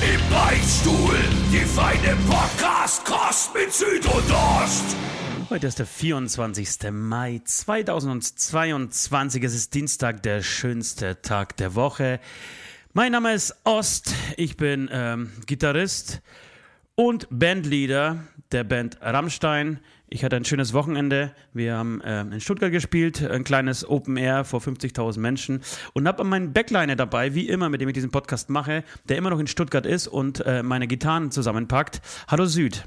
Im Beichtstuhl, die feine Podcast-Kost mit Süd und Ost. Heute ist der 24. Mai 2022. Es ist Dienstag, der schönste Tag der Woche. Mein Name ist Ost. Ich bin ähm, Gitarrist und Bandleader der Band Rammstein. Ich hatte ein schönes Wochenende. Wir haben äh, in Stuttgart gespielt, ein kleines Open Air vor 50.000 Menschen und habe meinen Backliner dabei, wie immer, mit dem ich diesen Podcast mache, der immer noch in Stuttgart ist und äh, meine Gitarren zusammenpackt. Hallo Süd.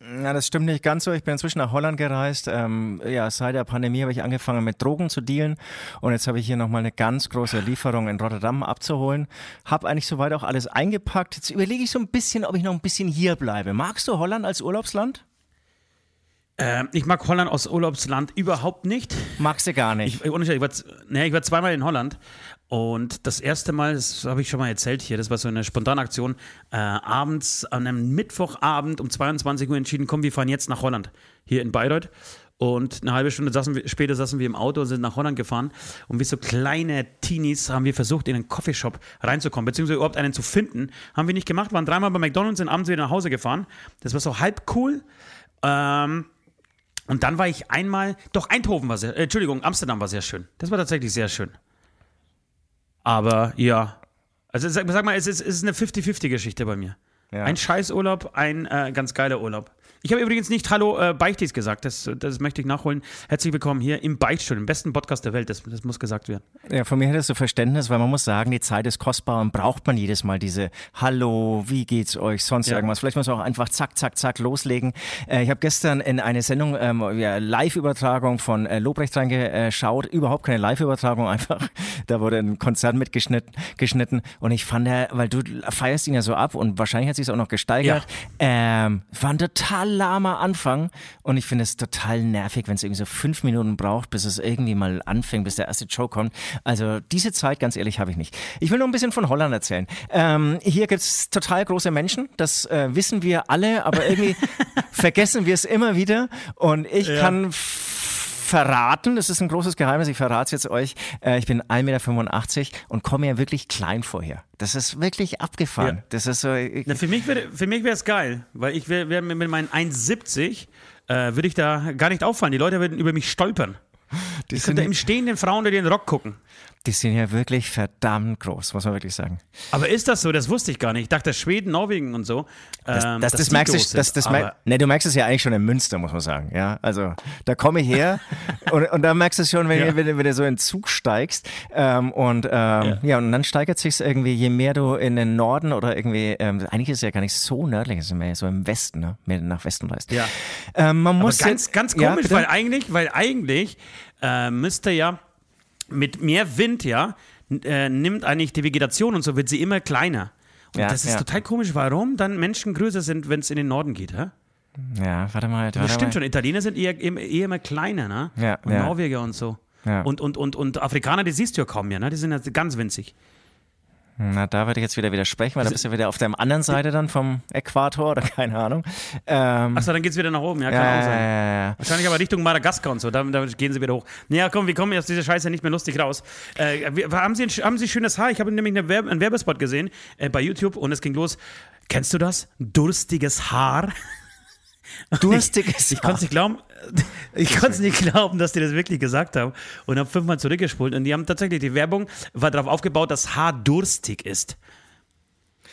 Ja, das stimmt nicht ganz so. Ich bin inzwischen nach Holland gereist. Ähm, ja, seit der Pandemie habe ich angefangen mit Drogen zu dealen und jetzt habe ich hier nochmal eine ganz große Lieferung in Rotterdam abzuholen. Habe eigentlich soweit auch alles eingepackt. Jetzt überlege ich so ein bisschen, ob ich noch ein bisschen hier bleibe. Magst du Holland als Urlaubsland? Äh, ich mag Holland aus Urlaubsland überhaupt nicht. Magst du gar nicht? Ich, ich, war, nee, ich war zweimal in Holland und das erste Mal, das habe ich schon mal erzählt hier, das war so eine Spontanaktion, äh, abends, an einem Mittwochabend um 22 Uhr entschieden, komm, wir fahren jetzt nach Holland, hier in Bayreuth. Und eine halbe Stunde saßen wir, später saßen wir im Auto und sind nach Holland gefahren. Und wie so kleine Teenies haben wir versucht, in einen Coffeeshop reinzukommen, beziehungsweise überhaupt einen zu finden. Haben wir nicht gemacht, waren dreimal bei McDonalds und abends wieder nach Hause gefahren. Das war so halb cool. Ähm, und dann war ich einmal, doch Eindhoven war sehr, äh, Entschuldigung, Amsterdam war sehr schön. Das war tatsächlich sehr schön. Aber ja, also sag, sag mal, es ist, es ist eine 50-50-Geschichte bei mir. Ja. Ein Scheißurlaub, ein äh, ganz geiler Urlaub. Ich habe übrigens nicht Hallo äh, Beichtis gesagt, das, das möchte ich nachholen. Herzlich willkommen hier im Beichtstuhl, im besten Podcast der Welt, das, das muss gesagt werden. Ja, von mir hättest du Verständnis, weil man muss sagen, die Zeit ist kostbar und braucht man jedes Mal diese Hallo, wie geht's euch, sonst ja. irgendwas. Vielleicht muss man auch einfach zack, zack, zack loslegen. Äh, ich habe gestern in eine Sendung, ähm, ja, Live-Übertragung von äh, Lobrecht reingeschaut, überhaupt keine Live-Übertragung, einfach, da wurde ein Konzert mitgeschnitten geschnitten und ich fand, der, weil du feierst ihn ja so ab und wahrscheinlich hat sich auch noch gesteigert, ja. ähm, war ein total lahmer Anfang und ich finde es total nervig, wenn es irgendwie so fünf Minuten braucht, bis es irgendwie mal anfängt, bis der erste Show kommt. Also diese Zeit, ganz ehrlich, habe ich nicht. Ich will nur ein bisschen von Holland erzählen. Ähm, hier gibt es total große Menschen, das äh, wissen wir alle, aber irgendwie vergessen wir es immer wieder und ich ja. kann verraten, das ist ein großes Geheimnis, ich verrate es jetzt euch, äh, ich bin 1,85 Meter und komme mir wirklich klein vorher. Das ist wirklich abgefahren. Ja. Das ist so, Na, für mich wäre es geil, weil ich wäre wär mit meinen 1,70 äh, würde ich da gar nicht auffallen. Die Leute würden über mich stolpern. Die ich könnte im Stehen den Frauen unter den Rock gucken. Die sind ja wirklich verdammt groß, muss man wirklich sagen. Aber ist das so? Das wusste ich gar nicht. Ich dachte, Schweden, Norwegen und so. Das, ähm, das, das merkst du, das, das mer ne, du merkst es ja eigentlich schon in Münster, muss man sagen. Ja, also da komme ich her und, und da merkst du es schon, wenn, ja. du, wenn, wenn, du so in den Zug steigst. Ähm, und ähm, ja. ja. und dann steigert sich irgendwie, je mehr du in den Norden oder irgendwie, ähm, eigentlich ist es ja gar nicht so nördlich, es ist mehr so im Westen, ne? mehr nach Westen reist. Ja. Ähm, man muss Aber ganz, jetzt, ganz komisch, ja, weil eigentlich, weil eigentlich äh, müsste ja mit mehr Wind, ja, äh, nimmt eigentlich die Vegetation und so wird sie immer kleiner. Und ja, das ist ja. total komisch, warum dann Menschen größer sind, wenn es in den Norden geht, hä? Ja, warte mal. Warte das stimmt mal. schon, Italiener sind eher, eher immer kleiner, ne? Ja, und ja. Norweger und so. Ja. Und, und, und, und Afrikaner, die siehst du ja kaum mehr, ne? Die sind ja ganz winzig. Na, da würde ich jetzt wieder widersprechen, weil da bist du wieder auf der anderen Seite dann vom Äquator oder keine Ahnung. Ähm, Achso, dann geht es wieder nach oben, ja, kann ja, auch sein. Ja, ja, Wahrscheinlich aber Richtung Madagaskar und so, da, da, gehen sie wieder hoch. Naja, komm, wir kommen aus dieser Scheiße nicht mehr lustig raus. Äh, wir, haben, sie ein, haben Sie schönes Haar? Ich habe nämlich eine Werbe, einen Werbespot gesehen äh, bei YouTube und es ging los. Kennst du das? Durstiges Haar? Durstiges ich, ich konnte es nicht glauben, ich konnte es nicht glauben, dass die das wirklich gesagt haben und habe fünfmal zurückgespult und die haben tatsächlich, die Werbung war darauf aufgebaut, dass Haar durstig ist.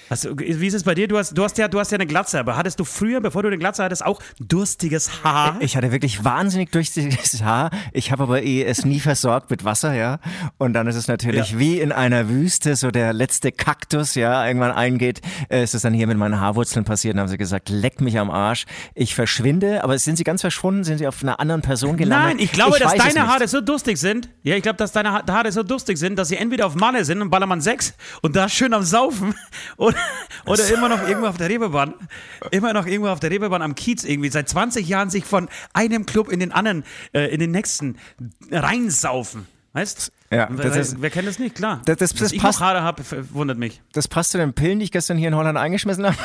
Also, wie ist es bei dir? Du hast, du, hast ja, du hast ja eine Glatze, aber hattest du früher, bevor du eine Glatze hattest, auch durstiges Haar? Ich hatte wirklich wahnsinnig durstiges Haar. Ich habe aber eh es nie versorgt mit Wasser, ja. Und dann ist es natürlich ja. wie in einer Wüste, so der letzte Kaktus, ja, irgendwann eingeht. Äh, ist es dann hier mit meinen Haarwurzeln passiert und haben sie gesagt, leck mich am Arsch. Ich verschwinde, aber sind sie ganz verschwunden? Sind sie auf einer anderen Person gelandet? Nein, ich glaube, ich dass deine Haare so durstig sind. Ja, ich glaube, dass deine Haare so durstig sind, dass sie entweder auf Malle sind und Ballermann 6 und da schön am Saufen oder Oder, oder immer noch irgendwo auf der Reeperbahn, immer noch irgendwo auf der Reeperbahn am Kiez irgendwie, seit 20 Jahren sich von einem Club in den anderen, äh, in den nächsten reinsaufen. Weißt Ja, wer, das ist- wer kennt das nicht? Klar. Das- das- Dass das ich passt- noch Haare habe, wundert mich. Das passt zu den Pillen, die ich gestern hier in Holland eingeschmissen habe.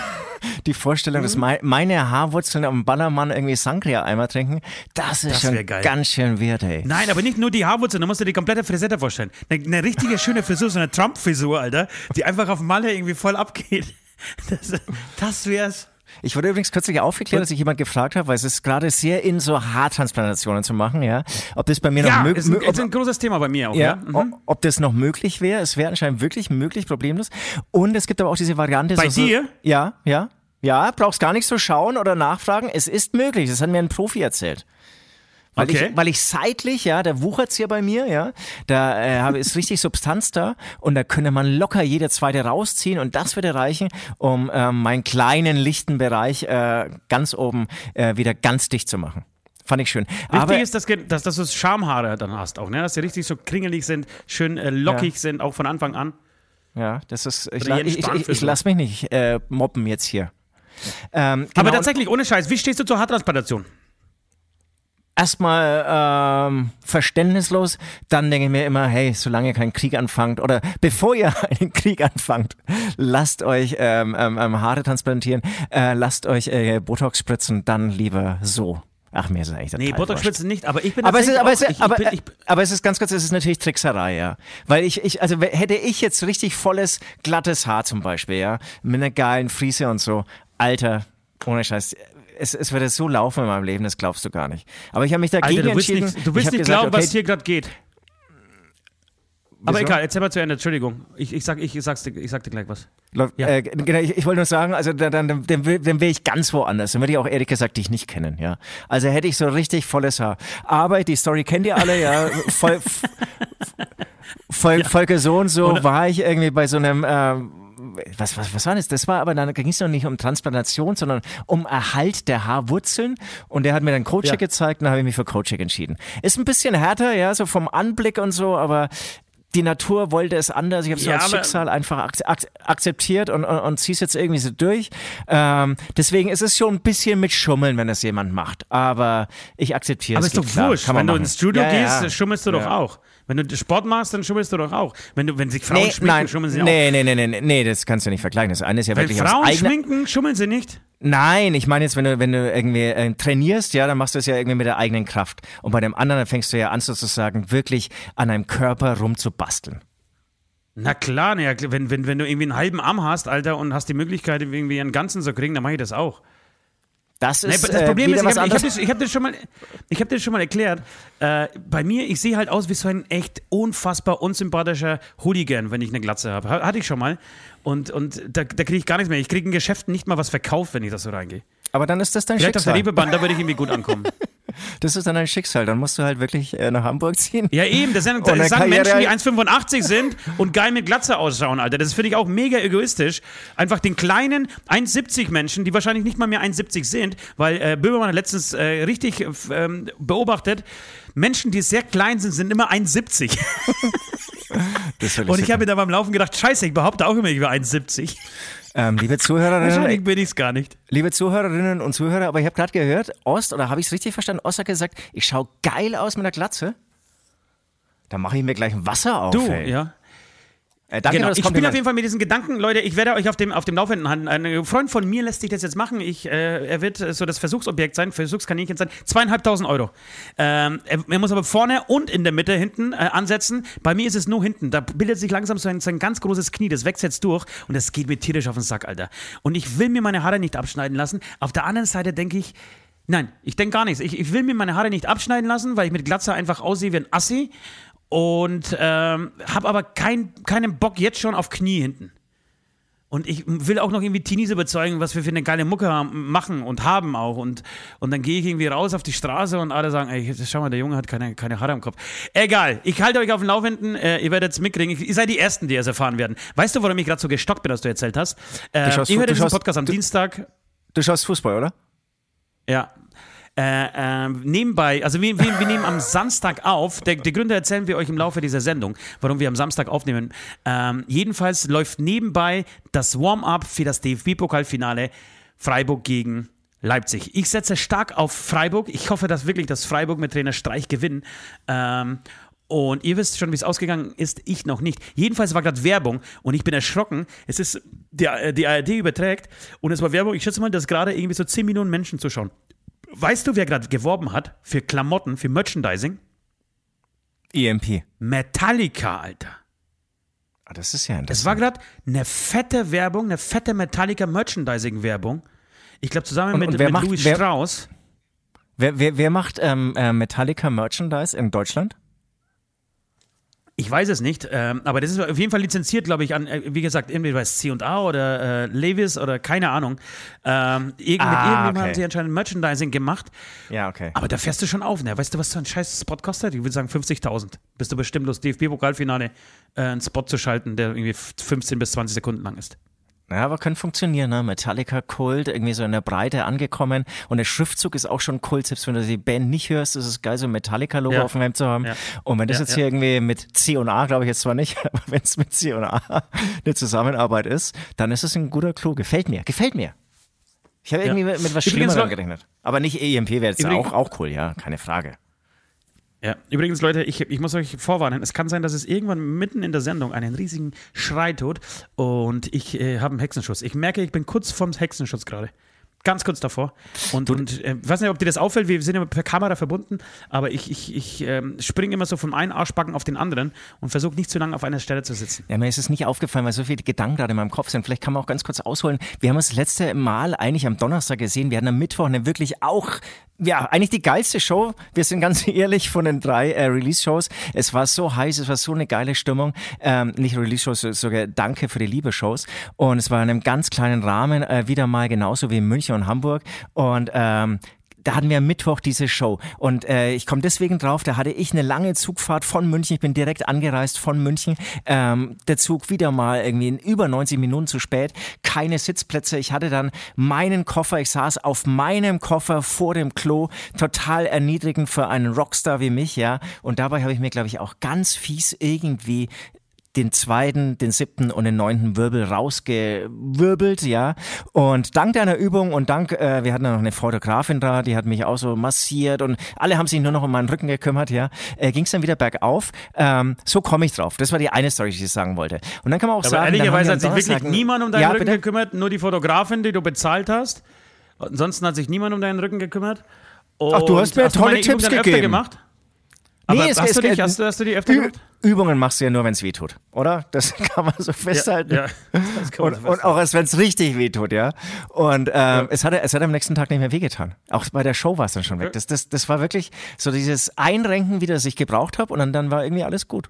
Die Vorstellung, dass mei- meine Haarwurzeln am Ballermann irgendwie Sangria-Eimer trinken, das ist Das schon geil. ganz schön wert, ey. Nein, aber nicht nur die Haarwurzeln, du musst dir die komplette Frisette vorstellen. Eine, eine richtige schöne Frisur, so eine Trump-Frisur, Alter, die einfach auf Malle irgendwie voll abgeht. Das, das wär's. Ich wurde übrigens kürzlich aufgeklärt, dass ich jemand gefragt habe, weil es ist gerade sehr in, so Haartransplantationen zu machen, ja. Ob das bei mir noch Ja, möglich ist ein, ist ein großes Thema bei mir auch. ja, Ja, Mhm. ob, ob das noch möglich wäre. Es wäre anscheinend wirklich möglich, problemlos. Und es gibt aber auch diese Variante. Bei so, dir? So, ja, ja. Ja, brauchst gar nicht so schauen oder nachfragen. Es ist möglich. Das hat mir ein Profi erzählt. Weil, Okay. ich, weil ich seitlich, ja, da wuchert's hier bei mir, ja, da äh, ist richtig Substanz da und da könnte man locker jede zweite rausziehen und das würde reichen, um ähm, meinen kleinen lichten Bereich äh, ganz oben äh, wieder ganz dicht zu machen. Fand ich schön. Wichtig Aber ist, dass, dass, dass du Schamhaare dann hast auch, ne? dass sie richtig so kringelig sind, schön äh, lockig sind, auch von Anfang an. ja, das ist, ich, la- ich, ich, ich, ich so. lass mich nicht äh, mobben jetzt hier. Ähm, Aber genau, tatsächlich, ohne Scheiß, wie stehst du zur Haartransplantation? erstmal ähm, verständnislos, dann denke ich mir immer, hey, solange kein Krieg anfangt oder bevor ihr einen Krieg anfangt, lasst euch ähm, ähm, ähm, Haare transplantieren, äh, lasst euch äh, Botox spritzen, dann lieber so. Ach, mir ist es eigentlich total Nee, wurscht. Botox-Spritzen nicht, aber ich bin Aber es, ist, aber, es, ist, auch- ich, aber, ich bin, ich, aber es ist ganz kurz, es ist natürlich Trickserei, ja. Weil ich, ich, also hätte ich jetzt richtig volles, glattes Haar zum Beispiel, ja, mit einer geilen Friese und so, Alter, ohne Scheiß, es, es würde so laufen in meinem Leben, das glaubst du gar nicht. Aber ich habe mich dagegen Alter, du willst entschieden. nicht, du willst nicht gesagt, glauben, okay, was hier gerade geht. Aber Wieso? egal, erzähl mal zu Ende, Entschuldigung. Ich, ich, sag, ich, sag's dir, ich sag dir gleich was. Läuft- Ja. Äh, genau, ich, ich wollte nur sagen, also dann, dann, dann, dann wäre ich ganz woanders. Dann würde ich auch ehrlich gesagt dich nicht kennen, ja. Also hätte ich so richtig volles Haar. Aber die Story kennt ihr alle, ja. Voll, Vol, Volker so und so Oder- war ich irgendwie bei so einem ähm, was, was, was war das? Das war aber dann ging es noch nicht um Transplantation, sondern um Erhalt der Haarwurzeln. Und der hat mir dann Coaching Ja. gezeigt und dann habe ich mich für Coaching entschieden. Ist ein bisschen härter, ja, so vom Anblick und so, aber die Natur wollte es anders. Ich habe es so Ja, als aber- Schicksal einfach ak ak akzeptiert und, und, und ziehe es jetzt irgendwie so durch. Ähm, deswegen ist es schon ein bisschen mit Schummeln, wenn das jemand macht. Aber ich akzeptiere Aber es. ist doch klar. wurscht. Wenn du machen. ins Studio Ja, gehst, ja. schummelst du doch auch. Wenn du Sport machst, dann schummelst du doch auch. Wenn, du, wenn sich Frauen Nee, schminken, nein, schummeln sie auch. nee, nee, nee, nee, nee, nee, das kannst du nicht vergleichen. Das eine ist ja Wenn wirklich Frauen schminken, schummeln sie nicht. Nein, ich meine jetzt, wenn du, wenn du irgendwie äh, trainierst, ja, dann machst du es ja irgendwie mit der eigenen Kraft. Und bei dem anderen dann fängst du ja an, sozusagen wirklich an einem Körper rumzubasteln. Na klar, ne, wenn, wenn, wenn du irgendwie einen halben Arm hast, Alter, und hast die Möglichkeit, irgendwie einen ganzen zu kriegen, dann mache ich das auch. Das ist das äh, Problem wieder ist, ich habe hab das, ich hab das schon mal, ich hab das schon mal erklärt. Äh, bei mir, ich sehe halt aus wie so ein echt unfassbar unsympathischer Hooligan, wenn ich eine Glatze habe. Hatte ich schon mal. Und, und da, da kriege ich gar nichts mehr. Ich kriege in Geschäften nicht mal was verkauft, wenn ich das so reingehe. Aber dann ist das dein Vielleicht auf der Schicksal. Reeperbahn, da würde ich irgendwie gut ankommen. Das ist dann dein Schicksal. Dann musst du halt wirklich äh, nach Hamburg ziehen. Ja, eben. Das sind, das sagen Menschen, die 1,85 sind und geil mit Glatze ausschauen, Alter. Das finde ich auch mega egoistisch. Einfach den kleinen 1,70 Menschen, die wahrscheinlich nicht mal mehr 1,70 sind, weil äh, Böhmermann hat letztens äh, richtig äh, ähm, beobachtet, Menschen, die sehr klein sind, sind immer 1,70. Das ist wirklich Und ich habe mir da beim Laufen gedacht, scheiße, ich behaupte auch immer, ich wäre 1,70. Ähm, liebe Zuhörerinnen, Wahrscheinlich bin ich es gar nicht. liebe Zuhörerinnen und Zuhörer, aber ich habe gerade gehört, Ost, oder habe ich es richtig verstanden? Ost hat gesagt, ich schaue geil aus mit der Glatze. Da mache ich mir gleich ein Wasser auf. Du, ey. ja. Äh, danke Genau. Ich spiele auf jeden Fall mit diesen Gedanken, Leute. Ich werde euch auf dem, auf dem Laufenden halten. Ein Freund von mir lässt sich das jetzt machen. Ich, äh, er wird äh, so das Versuchsobjekt sein, Versuchskaninchen sein. Zweieinhalbtausend Euro. Ähm, er, er muss aber vorne und in der Mitte hinten äh, ansetzen. Bei mir ist es nur hinten. Da bildet sich langsam so ein, so ein ganz großes Knie. Das wächst jetzt durch und das geht mir tierisch auf den Sack, Alter. Und ich will mir meine Haare nicht abschneiden lassen. Auf der anderen Seite denke ich, Nein, ich denke gar nichts. Ich, ich will mir meine Haare nicht abschneiden lassen, weil ich mit Glatze einfach aussehe wie ein Assi. Und ähm, habe aber kein, keinen Bock jetzt schon auf Knie hinten. Und ich will auch noch irgendwie Teenies überzeugen, was wir für eine geile Mucke haben, machen und haben auch. Und, und dann gehe ich irgendwie raus auf die Straße und alle sagen, ey, schau mal, der Junge hat keine, keine Haare am Kopf. Egal, ich halte euch auf dem Laufenden, äh, ihr werdet es mitkriegen. Ich, ihr seid die Ersten, die es erfahren werden. Weißt du, warum ich gerade so gestockt bin, was du erzählt hast? Äh, Du schaust ich höre diesen Podcast am du- Dienstag. Du schaust Fußball, oder? Ja. Äh, äh, nebenbei, also wir, wir, wir nehmen am Samstag auf, der, die Gründe erzählen wir euch im Laufe dieser Sendung, warum wir am Samstag aufnehmen. Ähm, jedenfalls läuft nebenbei das Warm-up für das DFB-Pokalfinale Freiburg gegen Leipzig. Ich setze stark auf Freiburg. Ich hoffe, dass wirklich das Freiburg mit Trainer Streich gewinnen. Ähm, und ihr wisst schon, wie es ausgegangen ist, ich noch nicht. Jedenfalls war gerade Werbung und ich bin erschrocken. Es ist, der, die ARD überträgt und es war Werbung. Ich schätze mal, dass gerade irgendwie so 10 Millionen Menschen zuschauen. Weißt du, wer gerade geworben hat für Klamotten, für Merchandising? EMP. Metallica, Alter. Ah, das ist ja interessant. Es war gerade eine fette Werbung, eine fette Metallica Merchandising-Werbung. Ich glaube, zusammen Und- mit, und mit macht- Louis wer- Strauss. Wer, wer, wer macht ähm, äh, Metallica Merchandise in Deutschland? Ich weiß es nicht, ähm, aber das ist auf jeden Fall lizenziert, glaube ich, an, äh, wie gesagt, irgendwie bei C&A oder äh, Levis oder keine Ahnung. Ähm, irgend, Ah, mit irgendjemandem okay. haben sie anscheinend Merchandising gemacht. Ja, okay. Aber da fährst du schon auf, ne? Weißt du, was so ein scheiß Spot kostet? Ich würde sagen 50.000. Bist du bestimmt los, DFB-Pokalfinale äh, einen Spot zu schalten, der irgendwie 15 bis 20 Sekunden lang ist. Ja, aber könnte funktionieren, ne? Metallica-Kult, irgendwie so in der Breite angekommen. Und der Schriftzug ist auch schon Kult, selbst wenn du die Band nicht hörst, ist es geil, so ein Metallica-Logo Ja. auf dem Hemd zu haben. Ja. Und wenn das Ja, jetzt hier irgendwie mit C und A, glaube ich jetzt zwar nicht, aber wenn es mit C und A eine Zusammenarbeit ist, dann ist es ein guter Clou. Gefällt mir, gefällt mir. Ich habe irgendwie mit, mit was Übrigens, Schlimmerem gerechnet. Aber nicht EMP wäre jetzt Übrigens- auch, auch cool, ja, keine Frage. Ja, übrigens, Leute, ich, ich muss euch vorwarnen, es kann sein, dass es irgendwann mitten in der Sendung einen riesigen Schrei tut und ich äh, habe einen Hexenschuss. Ich merke, ich bin kurz vorm Hexenschuss gerade. Ganz kurz davor. Und, und äh, weiß nicht, ob dir das auffällt, wir sind ja per Kamera verbunden, aber ich, ich, ich ähm, springe immer so vom einen Arschbacken auf den anderen und versuche nicht zu lange auf einer Stelle zu sitzen. Ja, mir ist es nicht aufgefallen, weil so viele Gedanken gerade in meinem Kopf sind. Vielleicht kann man auch ganz kurz ausholen. Wir haben uns das letzte Mal eigentlich am Donnerstag gesehen. Wir hatten am Mittwoch eine wirklich auch, ja, eigentlich die geilste Show. Wir sind ganz ehrlich von den drei äh, Release-Shows. Es war so heiß, es war so eine geile Stimmung. Ähm, nicht Release-Shows, sogar Danke für die Liebe-Shows. Und es war in einem ganz kleinen Rahmen, äh, wieder mal genauso wie in München und Hamburg. Und ähm, da hatten wir am Mittwoch diese Show. Und äh, ich komme deswegen drauf, da hatte ich eine lange Zugfahrt von München. Ich bin direkt angereist von München. Ähm, der Zug wieder mal irgendwie in über 90 Minuten zu spät. Keine Sitzplätze. Ich hatte dann meinen Koffer. Ich saß auf meinem Koffer vor dem Klo. Total erniedrigend für einen Rockstar wie mich, ja. Und dabei habe ich mir, glaube ich, auch ganz fies irgendwie den zweiten, den siebten und den neunten Wirbel rausgewirbelt, ja. Und dank deiner Übung und dank, äh, wir hatten da noch eine Fotografin da, die hat mich auch so massiert und alle haben sich nur noch um meinen Rücken gekümmert, ja. Äh, Ging es dann wieder bergauf. Ähm, so komme ich drauf. Das war die eine Story, die ich sagen wollte. Und dann kann man auch Aber sagen, ehrlicherweise hat sich wirklich niemand um deinen ja, Rücken bitte? gekümmert, nur die Fotografin, die du bezahlt hast. Ansonsten hat sich niemand um deinen Rücken gekümmert. Ach, du hast mir Und tolle Tipps gegeben. gemacht? Aber Nee, es- hast, es- du dich, hast, du, hast du die öfter Ü gemacht? Übungen machst du ja nur, wenn es weh tut, oder? Das kann man so festhalten. ja, kann man und, so und auch als wenn es richtig weh tut, ja. Und ähm, es, hat, es hat am nächsten Tag nicht mehr wehgetan. Auch bei der Show war es dann schon weg. Das, das, das war wirklich so dieses Einrenken, wie das ich gebraucht habe und dann, dann war irgendwie alles gut.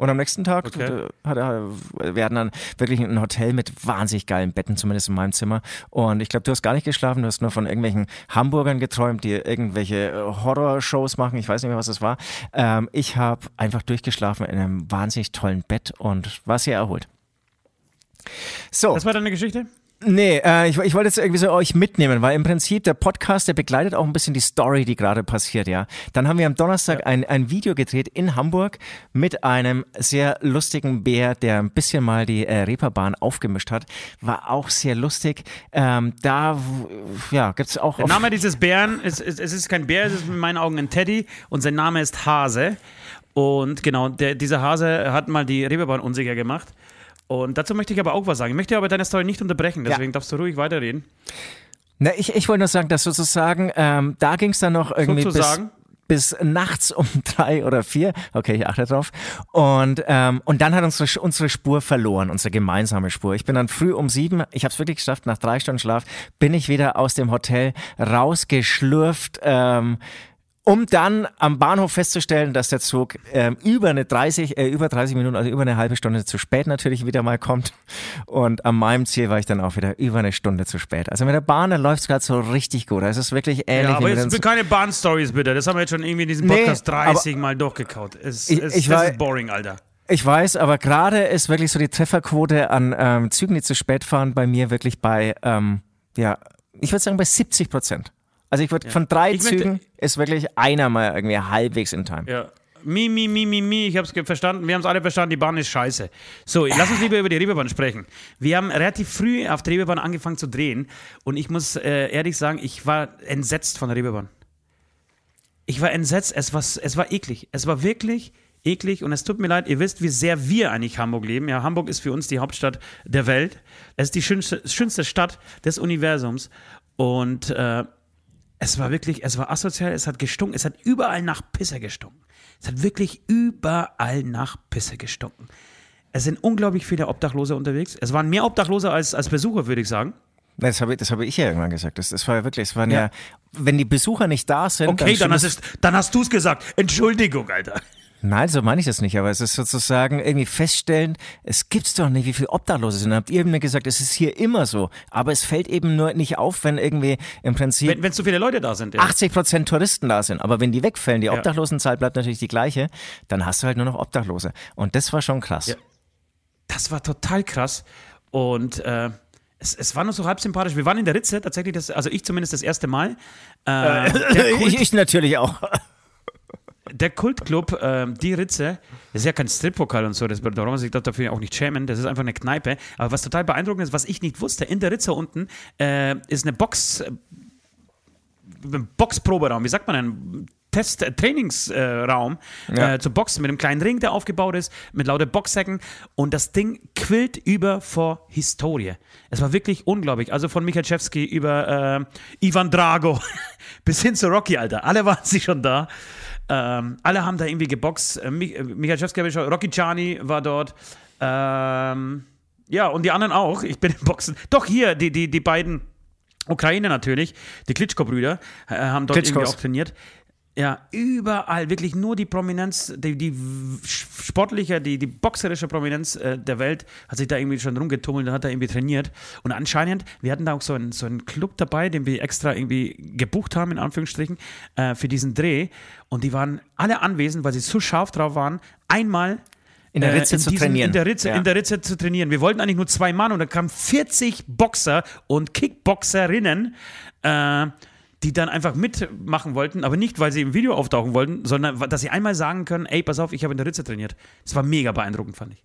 Und am nächsten Tag Okay. äh, hat er, wir hatten dann wirklich ein Hotel mit wahnsinnig geilen Betten, zumindest in meinem Zimmer. Und ich glaube, du hast gar nicht geschlafen, du hast nur von irgendwelchen Hamburgern geträumt, die irgendwelche äh, Horrorshows machen. Ich weiß nicht mehr, was das war. Ähm, ich habe einfach durchgeschlafen in einem wahnsinnig tollen Bett und war sehr erholt. So. Das war deine Geschichte? Nee, äh, ich, ich wollte jetzt irgendwie so euch mitnehmen, weil im Prinzip der Podcast, der begleitet auch ein bisschen die Story, die gerade passiert, ja. Dann haben wir am Donnerstag ein, ein Video gedreht in Hamburg mit einem sehr lustigen Bär, der ein bisschen mal die äh, Reeperbahn aufgemischt hat. War auch sehr lustig. Ähm, da, ja, gibt's auch Der Name dieses Bären, ist, ist, es ist kein Bär, es ist in meinen Augen ein Teddy und sein Name ist Hase. Und genau, der, dieser Hase hat mal die Reeperbahn unsicher gemacht. Und dazu möchte ich aber auch was sagen. Ich möchte aber deine Story nicht unterbrechen, deswegen darfst du ruhig weiterreden. Na, ich, ich wollte nur sagen, dass sozusagen, ähm, da ging es dann noch irgendwie bis, bis nachts um drei oder vier. Okay, ich achte drauf. Und, ähm, und dann hat unsere, unsere Spur verloren, unsere gemeinsame Spur. Ich bin dann früh um sieben, ich habe es wirklich geschafft, nach drei Stunden Schlaf, bin ich wieder aus dem Hotel rausgeschlürft. Ähm, um dann am Bahnhof festzustellen, dass der Zug ähm, über eine 30, äh, über 30 Minuten, also über eine halbe Stunde zu spät natürlich wieder mal kommt. Und an meinem Ziel war ich dann auch wieder über eine Stunde zu spät. Also mit der Bahn, da läuft es gerade so richtig gut. Es ist wirklich ähnlich Ja, aber jetzt keine Bahn-Stories bitte. Das haben wir jetzt schon irgendwie in diesem Nee, Podcast 30 aber- Mal durchgekaut. Es, Ich- es, ich das war- ist boring, Alter. Ich weiß, aber gerade ist wirklich so die Trefferquote an ähm, Zügen, die zu spät fahren, bei mir wirklich bei, ähm, ja, ich würde sagen bei 70 Prozent. Also ich würde von drei Zügen ist wirklich einer mal irgendwie halbwegs in Time. Ja. Mi, mi, mi, mi, mi, ich habe es verstanden. Wir haben es alle verstanden, die Bahn ist scheiße. So, lass uns lieber über die Reeperbahn sprechen. Wir haben relativ früh auf der Reeperbahn angefangen zu drehen und ich muss äh, ehrlich sagen, ich war entsetzt von der Reeperbahn. Ich war entsetzt, es war, es war eklig. Es war wirklich eklig und es tut mir leid, ihr wisst, wie sehr wir eigentlich Hamburg leben. Ja, Hamburg ist für uns die Hauptstadt der Welt. Es ist die schönste, schönste Stadt des Universums und äh, es war wirklich, es war asozial, es hat gestunken, es hat überall nach Pisse gestunken. Es hat wirklich überall nach Pisse gestunken. Es sind unglaublich viele Obdachlose unterwegs. Es waren mehr Obdachlose als, als Besucher, würde ich sagen. Das habe, das habe ich ja irgendwann gesagt. Das, das war ja wirklich, es waren ja. ja, wenn die Besucher nicht da sind. Okay, dann, dann hast, dann hast du es gesagt. Entschuldigung, Alter. Nein, so meine ich das nicht, aber es ist sozusagen irgendwie feststellen, es gibt's doch nicht, wie viele Obdachlose sind. Habt ihr mir gesagt, es ist hier immer so. Aber es fällt eben nur nicht auf, wenn irgendwie im Prinzip. Wenn, wenn so viele Leute da sind. Ja. 80 Prozent Touristen da sind. Aber wenn die wegfällen, die. Obdachlosenzahl bleibt natürlich die gleiche, dann hast du halt nur noch Obdachlose. Und das war schon krass. Ja. Das war total krass. Und, äh, es, es, war nur so halb sympathisch. Wir waren in der Ritze tatsächlich, das, also ich zumindest das erste Mal. Äh ich, ich natürlich auch der Kultclub, äh, die Ritze, das ist ja kein Strippokal und so, das, da braucht man sich dafür auch nicht schämen, das ist einfach eine Kneipe. Aber was total beeindruckend ist, was ich nicht wusste, in der Ritze unten äh, ist eine Box, äh, Boxproberaum, wie sagt man denn? Test-Trainingsraum äh, ja. äh, zu Boxen mit einem kleinen Ring, der aufgebaut ist, mit lauter Boxsäcken und das Ding quillt über vor Historie. Es war wirklich unglaublich. Also von Michalczewski über äh, Ivan Drago bis hin zu Rocky, Alter. Alle waren sie schon da. Ähm, alle haben da irgendwie geboxt. Äh, äh Michael Schewski, Rocky Chani war dort. Ähm, ja, und die anderen auch. Ich bin im Boxen. Doch, hier, die, die, die beiden Ukraine natürlich, die Klitschko-Brüder, äh, haben dort Klitschkos. irgendwie auch trainiert. Ja, überall, wirklich nur die Prominenz, die, die sportliche, die, die boxerische Prominenz äh, der Welt hat sich da irgendwie schon rumgetummelt und hat da irgendwie trainiert. Und anscheinend, wir hatten da auch so einen, so einen Club dabei, den wir extra irgendwie gebucht haben, in Anführungsstrichen, äh, für diesen Dreh. Und die waren alle anwesend, weil sie so scharf drauf waren, einmal in der Ritze äh, in zu diesen, trainieren. In der Ritze, ja. in der Ritze zu trainieren. Wir wollten eigentlich nur zwei Mann und da kamen 40 Boxer und Kickboxerinnen. Äh, die dann einfach mitmachen wollten, aber nicht, weil sie im Video auftauchen wollten, sondern dass sie einmal sagen können, ey, pass auf, ich habe in der Ritze trainiert. Das war mega beeindruckend, fand ich.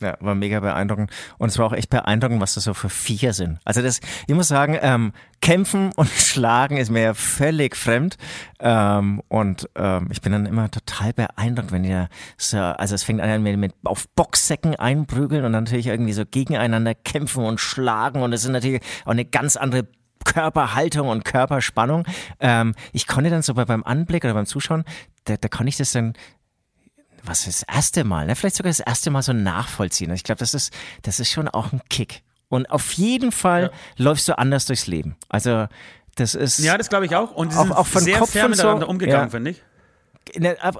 Ja, war mega beeindruckend. Und es war auch echt beeindruckend, was das so für Viecher sind. Also das, ich muss sagen, ähm, kämpfen und schlagen ist mir ja völlig fremd. Ähm, und ähm, ich bin dann immer total beeindruckt, wenn die so, also es fängt an mit, mit auf Boxsäcken einprügeln und dann natürlich irgendwie so gegeneinander kämpfen und schlagen. Und es ist natürlich auch eine ganz andere Körperhaltung und Körperspannung. Ähm, ich konnte dann so beim Anblick oder beim Zuschauen, da, da konnte ich das dann was ist das erste Mal, ne? vielleicht sogar das erste Mal so nachvollziehen. Ich glaube, das ist, das ist schon auch ein Kick. Und auf jeden Fall ja. läufst du anders durchs Leben. Also das ist. Ja, das glaube ich auch. Und sind auch, auch von sehr Kopf fair miteinander so, umgegangen, ja. finde ich.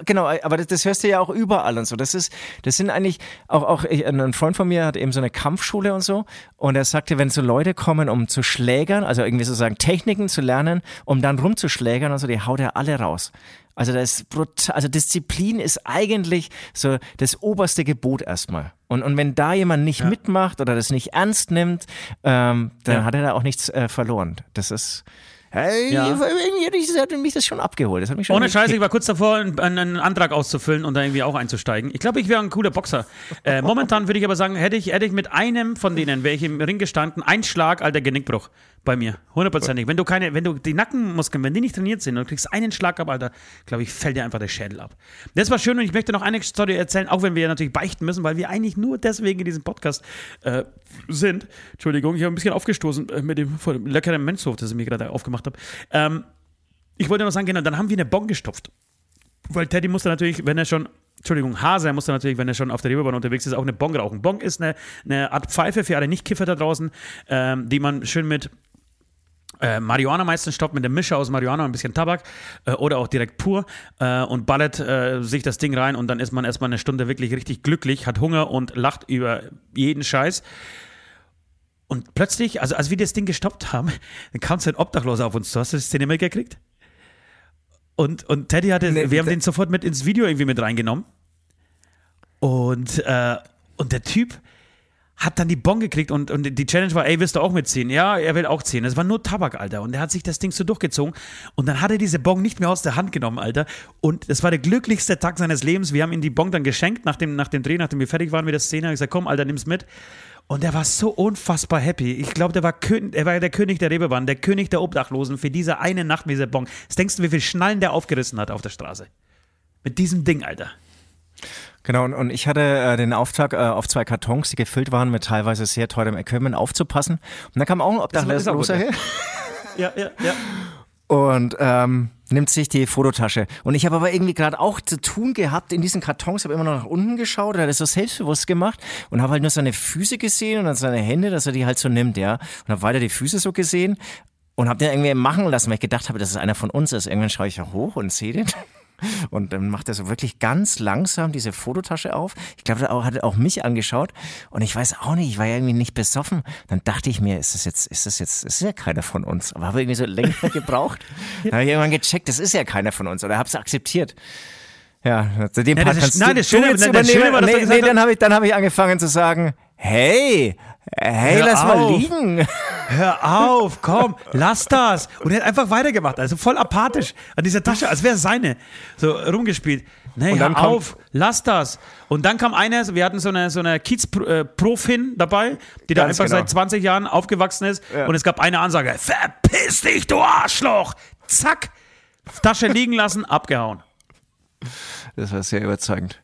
Genau, aber das, das, hörst du ja auch überall und so. Das ist, das sind eigentlich auch, auch ich, ein Freund von mir hat eben so eine Kampfschule und so. Und er sagte, wenn so Leute kommen, um zu schlägern, also irgendwie sozusagen Techniken zu lernen, um dann rumzuschlägern und so, die haut er alle raus. Also das ist brutal, also Disziplin ist eigentlich so das oberste Gebot erstmal. Und, und wenn da jemand nicht ja. mitmacht oder das nicht ernst nimmt, ähm, dann ja. hat er da auch nichts äh, verloren. Das ist, Hey, ja. irgendwie hat mich das schon abgeholt. Das hat mich schon Ohne Scheiße, ich war kurz davor, einen, einen, Antrag auszufüllen und da irgendwie auch einzusteigen. Ich glaube, ich wäre ein cooler Boxer. Äh, momentan würde ich aber sagen, hätte ich, hätte ich mit einem von denen, wäre ich im Ring gestanden, ein Schlag, alter Genickbruch bei mir. Hundertprozentig. Wenn du keine, wenn du die Nackenmuskeln, wenn die nicht trainiert sind und du kriegst einen Schlag ab, Alter, glaube ich, fällt dir einfach der Schädel ab. Das war schön und ich möchte noch eine Story erzählen, auch wenn wir natürlich beichten müssen, weil wir eigentlich nur deswegen in diesem Podcast äh, sind. Entschuldigung, ich habe ein bisschen aufgestoßen äh, mit dem, dem leckeren Menschhof, das ich mir gerade aufgemacht habe. Ähm, ich wollte noch sagen, genau, dann haben wir eine Bon gestopft. Weil Teddy musste natürlich, wenn er schon Entschuldigung, Hase musste natürlich, wenn er schon auf der Reeperbahn unterwegs ist, auch eine Bong rauchen. Bong ist eine, eine Art Pfeife für alle Nicht-Kiffer da draußen, ähm, die man schön mit äh, Marihuana meistens stoppt mit der Mische aus Marihuana und ein bisschen Tabak äh, oder auch direkt pur äh, und ballert äh, sich das Ding rein und dann ist man erstmal eine Stunde wirklich richtig glücklich, hat Hunger und lacht über jeden Scheiß. Und plötzlich, also als wir das Ding gestoppt haben, dann kam so ein Obdachloser auf uns zu. Hast du das Szene mitgekriegt? Und, und Teddy hatte, nee, wir haben den sofort mit ins Video irgendwie mit reingenommen. Und, äh, und der Typ hat dann die Bon gekriegt und, und die Challenge war, ey, willst du auch mitziehen? Ja, er will auch ziehen. Es war nur Tabak, Alter. Und er hat sich das Ding so durchgezogen und dann hat er diese Bon nicht mehr aus der Hand genommen, Alter. Und das war der glücklichste Tag seines Lebens. Wir haben ihm die Bon dann geschenkt nach dem, nach dem Dreh, nachdem wir fertig waren mit der Szene. Ich gesagt, komm, Alter, nimm's mit. Und er war so unfassbar happy. Ich glaube, der war, er war der König der Reeperbahn, der König der Obdachlosen für diese eine Nacht mit dieser Bon. Was denkst du, wie viel Schnallen der aufgerissen hat auf der Straße? Mit diesem Ding, Alter. Genau, und, und ich hatte äh, den Auftrag, äh, auf zwei Kartons, die gefüllt waren mit teilweise sehr teurem Equipment, aufzupassen. Und dann kam auch ein Obdachloser her. Ja, ja, ja. Und ähm, nimmt sich die Fototasche. Und ich habe aber irgendwie gerade auch zu tun gehabt in diesen Kartons, habe immer noch nach unten geschaut, er hat das so selbstbewusst gemacht und habe halt nur seine Füße gesehen und dann seine Hände, dass er die halt so nimmt, ja. Und habe weiter die Füße so gesehen und habe den irgendwie machen lassen, weil ich gedacht habe, dass es einer von uns ist. Irgendwann schaue ich ja hoch und sehe den. Und dann macht er so wirklich ganz langsam diese Fototasche auf. Ich glaube, er hat auch mich angeschaut. Und ich weiß auch nicht, ich war ja irgendwie nicht besoffen. Dann dachte ich mir, ist das jetzt, ist das jetzt, ist ja keiner von uns. Aber habe irgendwie so länger gebraucht. Dann habe ich irgendwann gecheckt, das ist ja keiner von uns. Oder habe es akzeptiert. Ja, den ja, Part kannst nein, du, das Schöne, übernehmen. Schöne war, nee, nee, dann habe ich, dann hab ich angefangen zu sagen, hey, hey, Hör lass auf. mal liegen. Hör auf, komm, lass das. Und er hat einfach weitergemacht, also voll apathisch an dieser Tasche, als wäre es seine, so rumgespielt. Nee, und hör auf, lass das. Und dann kam einer, wir hatten so eine, so eine Kiez-Profin dabei, die da einfach genau. seit 20 Jahren aufgewachsen ist. Ja. Und es gab eine Ansage, verpiss dich, du Arschloch. Zack, Tasche liegen lassen, abgehauen. Das war sehr überzeugend.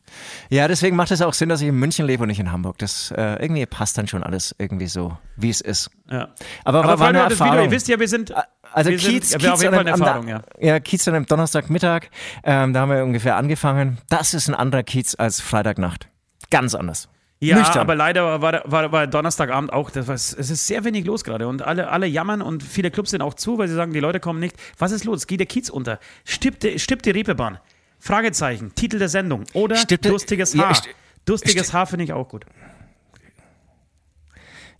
Ja, deswegen macht es auch Sinn, dass ich in München lebe und nicht in Hamburg. Das äh, irgendwie passt dann schon alles irgendwie so, wie es ist. Ja. Aber, Aber war eine Erfahrung. Video, ihr wisst ja, wir sind also wir Kiez, sind, Kiez, auf jeden Fall eine Erfahrung, ja. ja. Kiez an einem Donnerstagmittag, ähm, da haben wir ungefähr angefangen. Das ist ein anderer Kiez als Freitagnacht. Ganz anders. Ja, Nüchtern. aber leider war, war, war Donnerstagabend auch, das war, es ist sehr wenig los gerade und alle, alle jammern und viele Clubs sind auch zu, weil sie sagen, die Leute kommen nicht. Was ist los? Geht der Kiez unter? Stirbt, stirbt die Reeperbahn? Fragezeichen, Titel der Sendung. Oder Stippte, Durstiges Haar. Ja, Durstiges Haar finde ich auch gut.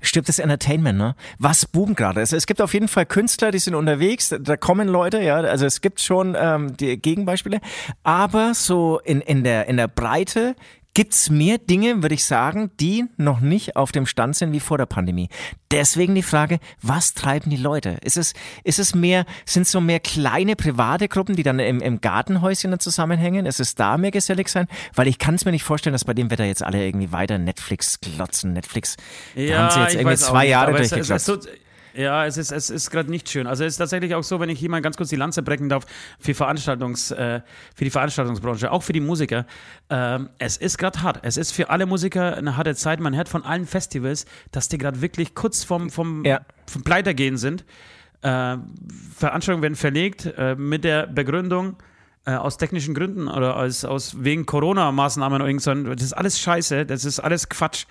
Stirbt das Entertainment, ne? Was boomt gerade? Also es gibt auf jeden Fall Künstler, die sind unterwegs, da kommen Leute, ja, also es gibt schon ähm, die Gegenbeispiele, aber so in, in, der, in der Breite gibt es mehr Dinge, würde ich sagen, die noch nicht auf dem Stand sind wie vor der Pandemie. Deswegen die Frage, was treiben die Leute? Ist es, ist es mehr, sind es so mehr kleine private Gruppen, die dann im, im Gartenhäuschen dann zusammenhängen? Ist es da mehr gesellig sein? Weil ich kann es mir nicht vorstellen, dass bei dem Wetter jetzt alle irgendwie weiter Netflix glotzen. Netflix, ja, haben sie jetzt irgendwie zwei Jahre durchgeglotzt. Ja, es ist, es ist gerade nicht schön. Also es ist tatsächlich auch so, wenn ich hier mal ganz kurz die Lanze brechen darf, für, Veranstaltungs, äh, für die Veranstaltungsbranche, auch für die Musiker. Ähm, es ist gerade hart. Es ist für alle Musiker eine harte Zeit. Man hört von allen Festivals, dass die gerade wirklich kurz vom, vom, ja. vom Pleitergehen sind. Äh, Veranstaltungen werden verlegt äh, mit der Begründung, äh, aus technischen Gründen oder aus, aus wegen Corona-Maßnahmen oder irgend Das ist alles Scheiße, das ist alles Quatsch.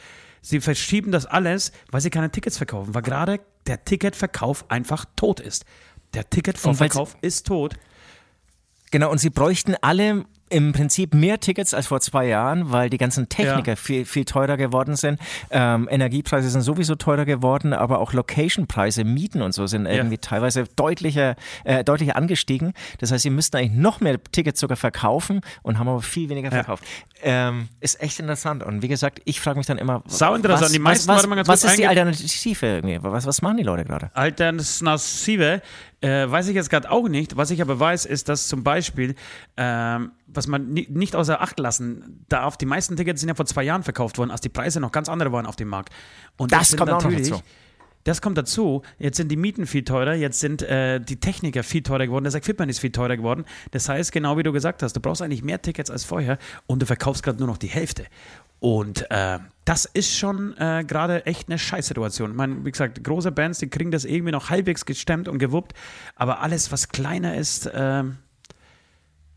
Sie verschieben das alles, weil sie keine Tickets verkaufen, weil gerade der Ticketverkauf einfach tot ist. Der Ticketverkauf ist tot. Genau, und sie bräuchten alle im Prinzip mehr Tickets als vor zwei Jahren, weil die ganzen Techniker ja. viel, viel teurer geworden sind. Ähm, Energiepreise sind sowieso teurer geworden, aber auch Locationpreise, Mieten und so sind irgendwie ja. teilweise deutlicher, äh, deutlicher angestiegen. Das heißt, sie müssten eigentlich noch mehr Tickets sogar verkaufen und haben aber viel weniger verkauft. Ja. Ähm, ist echt interessant. Und wie gesagt, ich frage mich dann immer, Sau interessant. Was, die meisten, was, was, was ist die Alternative irgendwie? Was, was machen die Leute gerade? Alternative äh, weiß ich jetzt gerade auch nicht. Was ich aber weiß, ist, dass zum Beispiel, ähm, was man nicht außer Acht lassen darf, die meisten Tickets sind ja vor zwei Jahren verkauft worden, als die Preise noch ganz andere waren auf dem Markt. Und das, das kommt natürlich, auch noch dazu. Das kommt dazu. Jetzt sind die Mieten viel teurer, jetzt sind äh, die Techniker viel teurer geworden, das Equipment ist viel teurer geworden. Das heißt, genau wie du gesagt hast, du brauchst eigentlich mehr Tickets als vorher und du verkaufst gerade nur noch die Hälfte. Und äh, das ist schon äh, gerade echt eine Scheißsituation. Ich meine, wie gesagt, große Bands, die kriegen das irgendwie noch halbwegs gestemmt und gewuppt, aber alles, was kleiner ist, äh,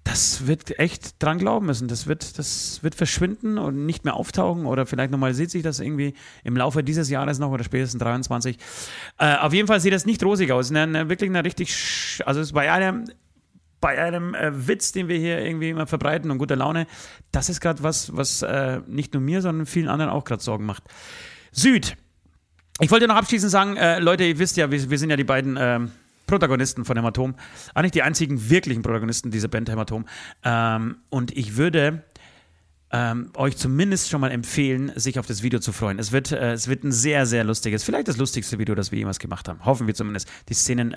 das wird echt dran glauben müssen. Das wird, das wird verschwinden und nicht mehr auftauchen oder vielleicht nochmal sieht sich das irgendwie im Laufe dieses Jahres noch oder spätestens 23. Äh, auf jeden Fall sieht das nicht rosig aus. Eine, eine wirklich eine richtig, also es bei einem bei einem äh, Witz, den wir hier irgendwie immer verbreiten und guter Laune, das ist gerade was, was äh, nicht nur mir, sondern vielen anderen auch gerade Sorgen macht. Süd. Ich wollte noch abschließend sagen, äh, Leute, ihr wisst ja, wir, wir sind ja die beiden ähm, Protagonisten von Hämatom. Eigentlich die einzigen wirklichen Protagonisten dieser Band Hämatom. Ähm, und ich würde ähm, euch zumindest schon mal empfehlen, sich auf das Video zu freuen. Es wird, äh, es wird ein sehr, sehr lustiges, vielleicht das lustigste Video, das wir jemals gemacht haben. Hoffen wir zumindest. Die Szenen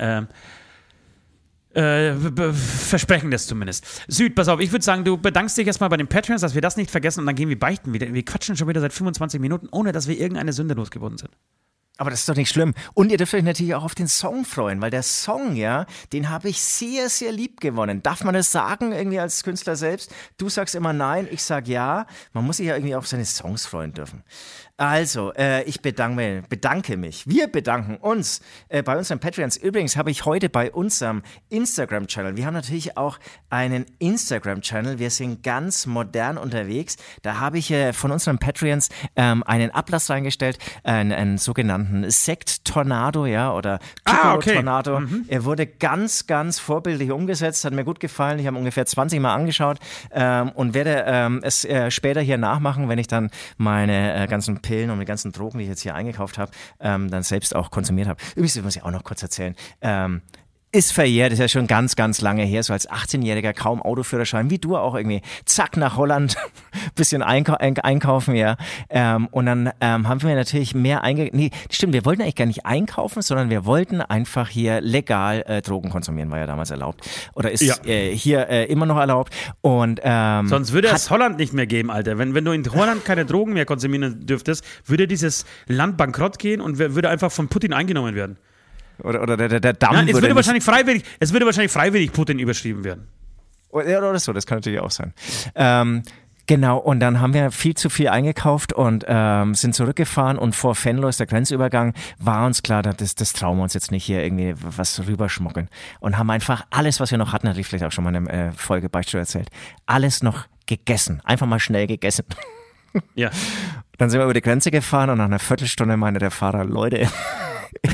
äh, versprechen das zumindest. Süd, pass auf, ich würde sagen, du bedankst dich erstmal bei den Patreons, dass wir das nicht vergessen und dann gehen wir beichten wieder. Wir quatschen schon wieder seit 25 Minuten, ohne dass wir irgendeine Sünde losgeworden sind. Aber das ist doch nicht schlimm. Und ihr dürft euch natürlich auch auf den Song freuen, weil der Song, ja, den habe ich sehr, sehr lieb gewonnen. Darf man das sagen, irgendwie als Künstler selbst? Du sagst immer nein, ich sag ja. Man muss sich ja irgendwie auf seine Songs freuen dürfen. Also, äh, ich bedanke, bedanke, mich. Wir bedanken uns äh, bei unseren Patreons. Übrigens habe ich heute bei unserem Instagram-Channel, wir haben natürlich auch einen Instagram-Channel, wir sind ganz modern unterwegs. Da habe ich äh, von unseren Patreons ähm, einen Ablass reingestellt, einen, einen sogenannten Sekt-Tornado, ja, oder ah, okay. Mhm. Er wurde ganz, ganz vorbildlich umgesetzt, hat mir gut gefallen. Ich habe ungefähr 20 Mal angeschaut ähm, und werde ähm, es äh, später hier nachmachen, wenn ich dann meine äh, ganzen Pillen und die ganzen Drogen, die ich jetzt hier eingekauft habe, ähm, dann selbst auch konsumiert habe. Übrigens muss ich auch noch kurz erzählen. Ähm, ist verjährt, ist ja schon ganz, ganz lange her, so als 18-Jähriger kaum Autoführerschein, wie du auch irgendwie, zack, nach Holland, bisschen einkau einkaufen, ja. Ähm, und dann ähm, haben wir natürlich mehr eingekauft, nee, stimmt, wir wollten eigentlich gar nicht einkaufen, sondern wir wollten einfach hier legal äh, Drogen konsumieren, war ja damals erlaubt. Oder ist ja. äh, hier äh, immer noch erlaubt. Und, ähm, Sonst würde es Holland nicht mehr geben, Alter. Wenn, wenn du in Holland keine Drogen mehr konsumieren dürftest, würde dieses Land bankrott gehen und würde einfach von Putin eingenommen werden. Oder, oder der, der Damm. Nein, es, würde wahrscheinlich freiwillig, es würde wahrscheinlich freiwillig Putin überschrieben werden. Oder, oder so, das kann natürlich auch sein. Ähm, Genau, und dann haben wir viel zu viel eingekauft und ähm, sind zurückgefahren und vor Venlo ist der Grenzübergang, war uns klar, das, das trauen wir uns jetzt nicht hier irgendwie was rüberschmuggeln. Und haben einfach alles, was wir noch hatten, hatte ich vielleicht auch schon mal in einer äh, Folge erzählt, alles noch gegessen. Einfach mal schnell gegessen. Ja. Dann sind wir über die Grenze gefahren und nach einer Viertelstunde meinte der Fahrer, Leute,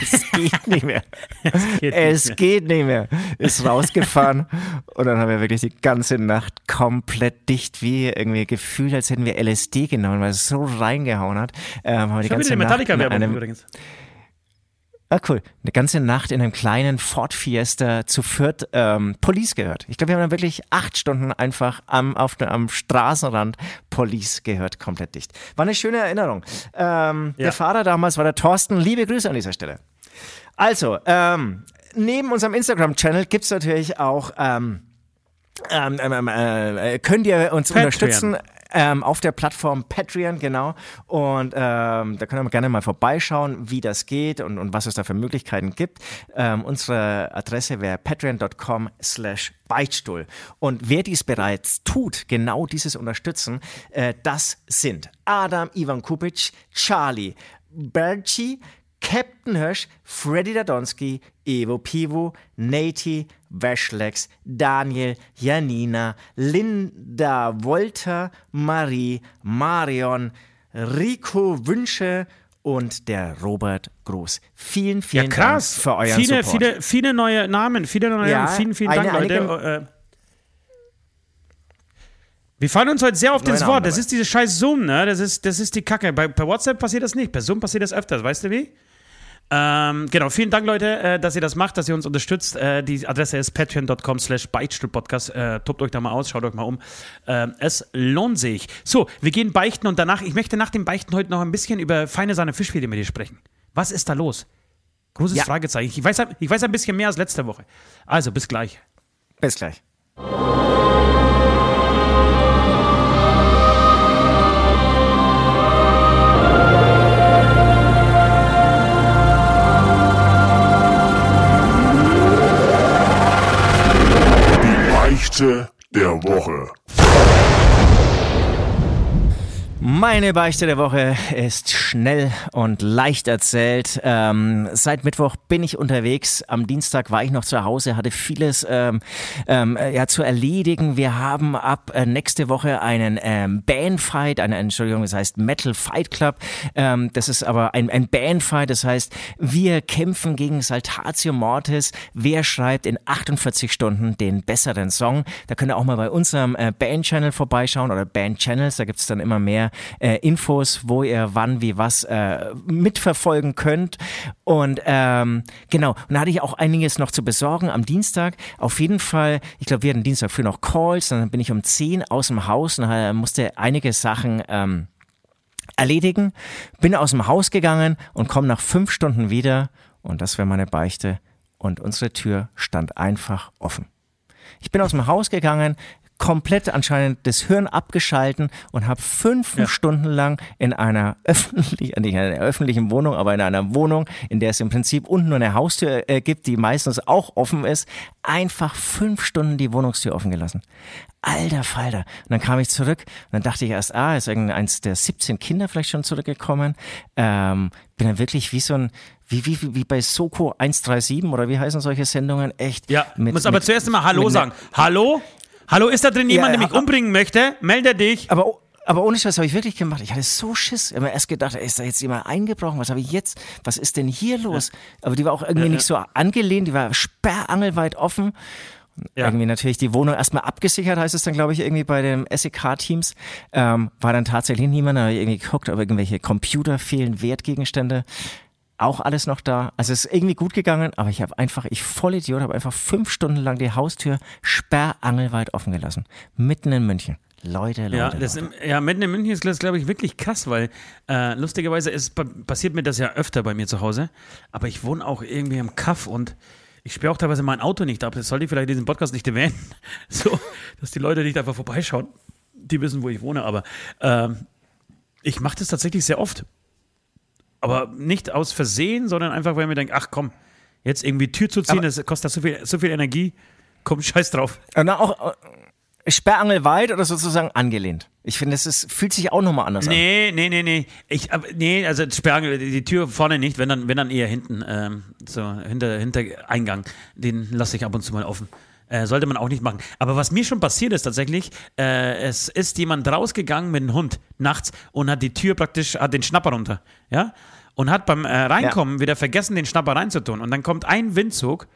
es geht nicht mehr. es geht, es nicht, mehr. geht nicht mehr. Ist rausgefahren und dann haben wir wirklich die ganze Nacht komplett dicht wie irgendwie gefühlt, als hätten wir LSD genommen, weil es so reingehauen hat. Ähm, haben wir die ganze Nacht in einem, übrigens. Ah, cool. Eine ganze Nacht in einem kleinen Ford Fiesta zu viert ähm, Police gehört. Ich glaube, wir haben dann wirklich acht Stunden einfach am, auf, am Straßenrand Police gehört, komplett dicht. War eine schöne Erinnerung. Ähm, ja. Der Fahrer damals war der Thorsten. Liebe Grüße an dieser Stelle. Also, ähm, neben unserem Instagram-Channel gibt es natürlich auch ähm, ähm, ähm, äh, könnt ihr uns Patreon. unterstützen ähm, auf der Plattform Patreon, genau. Und ähm, da können wir gerne mal vorbeischauen, wie das geht und, und was es da für Möglichkeiten gibt. Ähm, unsere Adresse wäre patreon.com slash Beichtstuhl. Und wer dies bereits tut, genau dieses unterstützen, äh, das sind Adam Ivan Kupic, Charlie, Berchi, Captain Hirsch, Freddy Dadonski, Evo Pivo, Nati, Washlex, Daniel, Janina, Linda Wolter, Marie, Marion, Rico Wünsche und der Robert Groß. Vielen, vielen ja, Dank für euren viele, Support. Viele, viele neue Namen, viele neue ja, Namen. Vielen, vielen Dank, eine, Leute. Äh, wir fallen uns heute sehr auf das Wort. Das ist diese scheiß Zoom, ne? Das ist, das ist die Kacke. Bei, bei WhatsApp passiert das nicht. Bei Zoom passiert das öfters. Weißt du wie? Ähm, genau, vielen Dank, Leute, äh, dass ihr das macht, dass ihr uns unterstützt. Äh, die Adresse ist patreon.com slash Beichtstuhlpodcast. Äh, tobt euch da mal aus, schaut euch mal um. Äh, es lohnt sich. So, wir gehen beichten und danach, ich möchte nach dem Beichten heute noch ein bisschen über feine Sahne Fischfilet mit dir sprechen. Was ist da los? Großes ja. Fragezeichen. Ich weiß, ich weiß ein bisschen mehr als letzte Woche. Also, bis gleich. Bis gleich. Beichte der Woche. Meine Beichte der Woche ist schnell und leicht erzählt. Ähm, seit Mittwoch bin ich unterwegs. Am Dienstag war ich noch zu Hause, hatte vieles ähm, ähm, ja, zu erledigen. Wir haben ab äh, nächste Woche einen ähm, Bandfight, eine Entschuldigung, das heißt Metal Fight Club. Ähm, das ist aber ein, ein Bandfight, das heißt, wir kämpfen gegen Saltatio Mortis. Wer schreibt in 48 Stunden den besseren Song? Da könnt ihr auch mal bei unserem äh, Band-Channel vorbeischauen oder Band-Channels, da gibt es dann immer mehr äh, Infos, wo ihr wann, wie, was äh, mitverfolgen könnt. Und ähm, genau, und da hatte ich auch einiges noch zu besorgen am Dienstag. Auf jeden Fall, ich glaube, wir hatten Dienstag früh noch Calls, dann bin ich um 10 aus dem Haus und äh, musste einige Sachen ähm, erledigen. Bin aus dem Haus gegangen und komme nach fünf Stunden wieder und das wäre meine Beichte und unsere Tür stand einfach offen. Ich bin aus dem Haus gegangen, komplett anscheinend das Hirn abgeschalten und habe fünf ja. Stunden lang in einer öffentlichen, nicht in einer öffentlichen Wohnung, aber in einer Wohnung, in der es im Prinzip unten nur eine Haustür äh, gibt, die meistens auch offen ist, einfach fünf Stunden die Wohnungstür offen gelassen. Alter Falter. Und dann kam ich zurück und dann dachte ich erst, ah, ist irgendeins der 17 Kinder vielleicht schon zurückgekommen. Ähm, bin dann wirklich wie so ein, wie, wie, wie bei Soko 137 oder wie heißen solche Sendungen? Echt. Ja, mit, muss aber mit, zuerst mal Hallo sagen. Hallo? Hallo, ist da drin jemand, ja, der mich umbringen möchte? Melde dich. Aber aber ohne Scheiß habe ich wirklich gemacht. Ich hatte so Schiss. Ich habe mir erst gedacht, ist da jetzt jemand eingebrochen? Was habe ich jetzt? Was ist denn hier los? Ja. Aber die war auch irgendwie ja, nicht so angelehnt. Die war sperrangelweit offen. Ja. Irgendwie natürlich die Wohnung erstmal abgesichert, heißt es dann, glaube ich, irgendwie bei den SEK-Teams. Ähm, war dann tatsächlich niemand, da habe ich irgendwie geguckt, ob irgendwelche Computer fehlen, Wertgegenstände auch alles noch da. Also es ist irgendwie gut gegangen, aber ich habe einfach, ich Vollidiot, habe einfach fünf Stunden lang die Haustür sperrangelweit offen gelassen. Mitten in München. Leute, Leute. Ja, Leute. ja mitten in München ist das, glaube ich, wirklich krass, weil äh, lustigerweise ist, passiert mir das ja öfter bei mir zu Hause. Aber ich wohne auch irgendwie im Kaff und ich sperre auch teilweise mein Auto nicht ab. Das sollte ich vielleicht in diesem Podcast nicht erwähnen. so, dass die Leute nicht einfach vorbeischauen. Die wissen, wo ich wohne, aber äh, ich mache das tatsächlich sehr oft. Aber nicht aus Versehen, sondern einfach, weil ich mir denke, ach komm, jetzt irgendwie Tür zu ziehen, aber das kostet so viel, so viel Energie. Komm, scheiß drauf. Na, auch äh, sperrangelweit oder sozusagen angelehnt. Ich finde, es ist, fühlt sich auch nochmal anders nee, an. Nee, nee, nee, Ich, nee, also Sperrangel, die Tür vorne nicht, wenn dann, wenn dann eher hinten, ähm, so hinter, hinter Eingang. Den lasse ich ab und zu mal offen. Äh, sollte man auch nicht machen. Aber was mir schon passiert ist tatsächlich, äh, es ist jemand rausgegangen mit einem Hund nachts und hat die Tür praktisch, hat den Schnapper runter. Ja? Und hat beim äh, Reinkommen ja. wieder vergessen, den Schnapper reinzutun. Und dann kommt ein Windzug,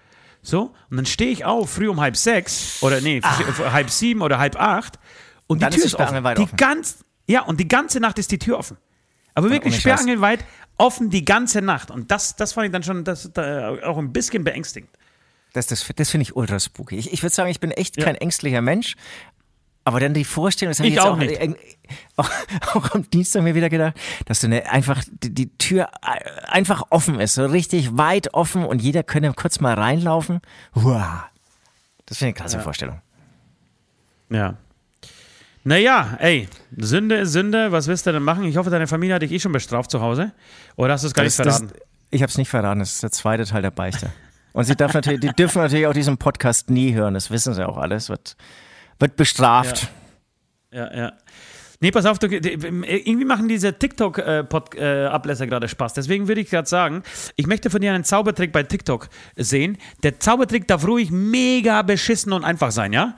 so, und dann stehe ich auf, früh um halb sechs, oder nee, ah. halb sieben oder halb acht, und dann die Tür ist, offen. Die offen. Ganz, ja, und die ganze Nacht ist die Tür offen. Aber wirklich sperrangelweit offen die ganze Nacht. Und das, das fand ich dann schon das, da, auch ein bisschen beängstigend. Das, das, das finde ich ultra spooky. Ich, ich würde sagen, ich bin echt ja. kein ängstlicher Mensch. Aber dann die Vorstellung, das habe ich, ich auch, auch, nicht. Auch, auch, am Dienstag mir wieder gedacht, dass du eine, einfach die, die, Tür einfach offen ist, so richtig weit offen und jeder könnte kurz mal reinlaufen. Uah. Das finde ich eine klasse ja. Vorstellung. Ja. Naja, ey, Sünde ist Sünde. Was willst du denn machen? Ich hoffe, deine Familie hat dich eh schon bestraft zu Hause. Oder hast du es gar das, nicht verraten? Das, ich habe es nicht verraten. Das ist der zweite Teil der Beichte. Und sie darf natürlich, die dürfen natürlich auch diesen Podcast nie hören, das wissen sie auch alles, wird, wird bestraft. Ja, ja. ja. Nee, pass auf, du, irgendwie machen diese TikTok-Ablässe äh, gerade Spaß. Deswegen würde ich gerade sagen, ich möchte von dir einen Zaubertrick bei TikTok sehen. Der Zaubertrick darf ruhig mega beschissen und einfach sein, ja?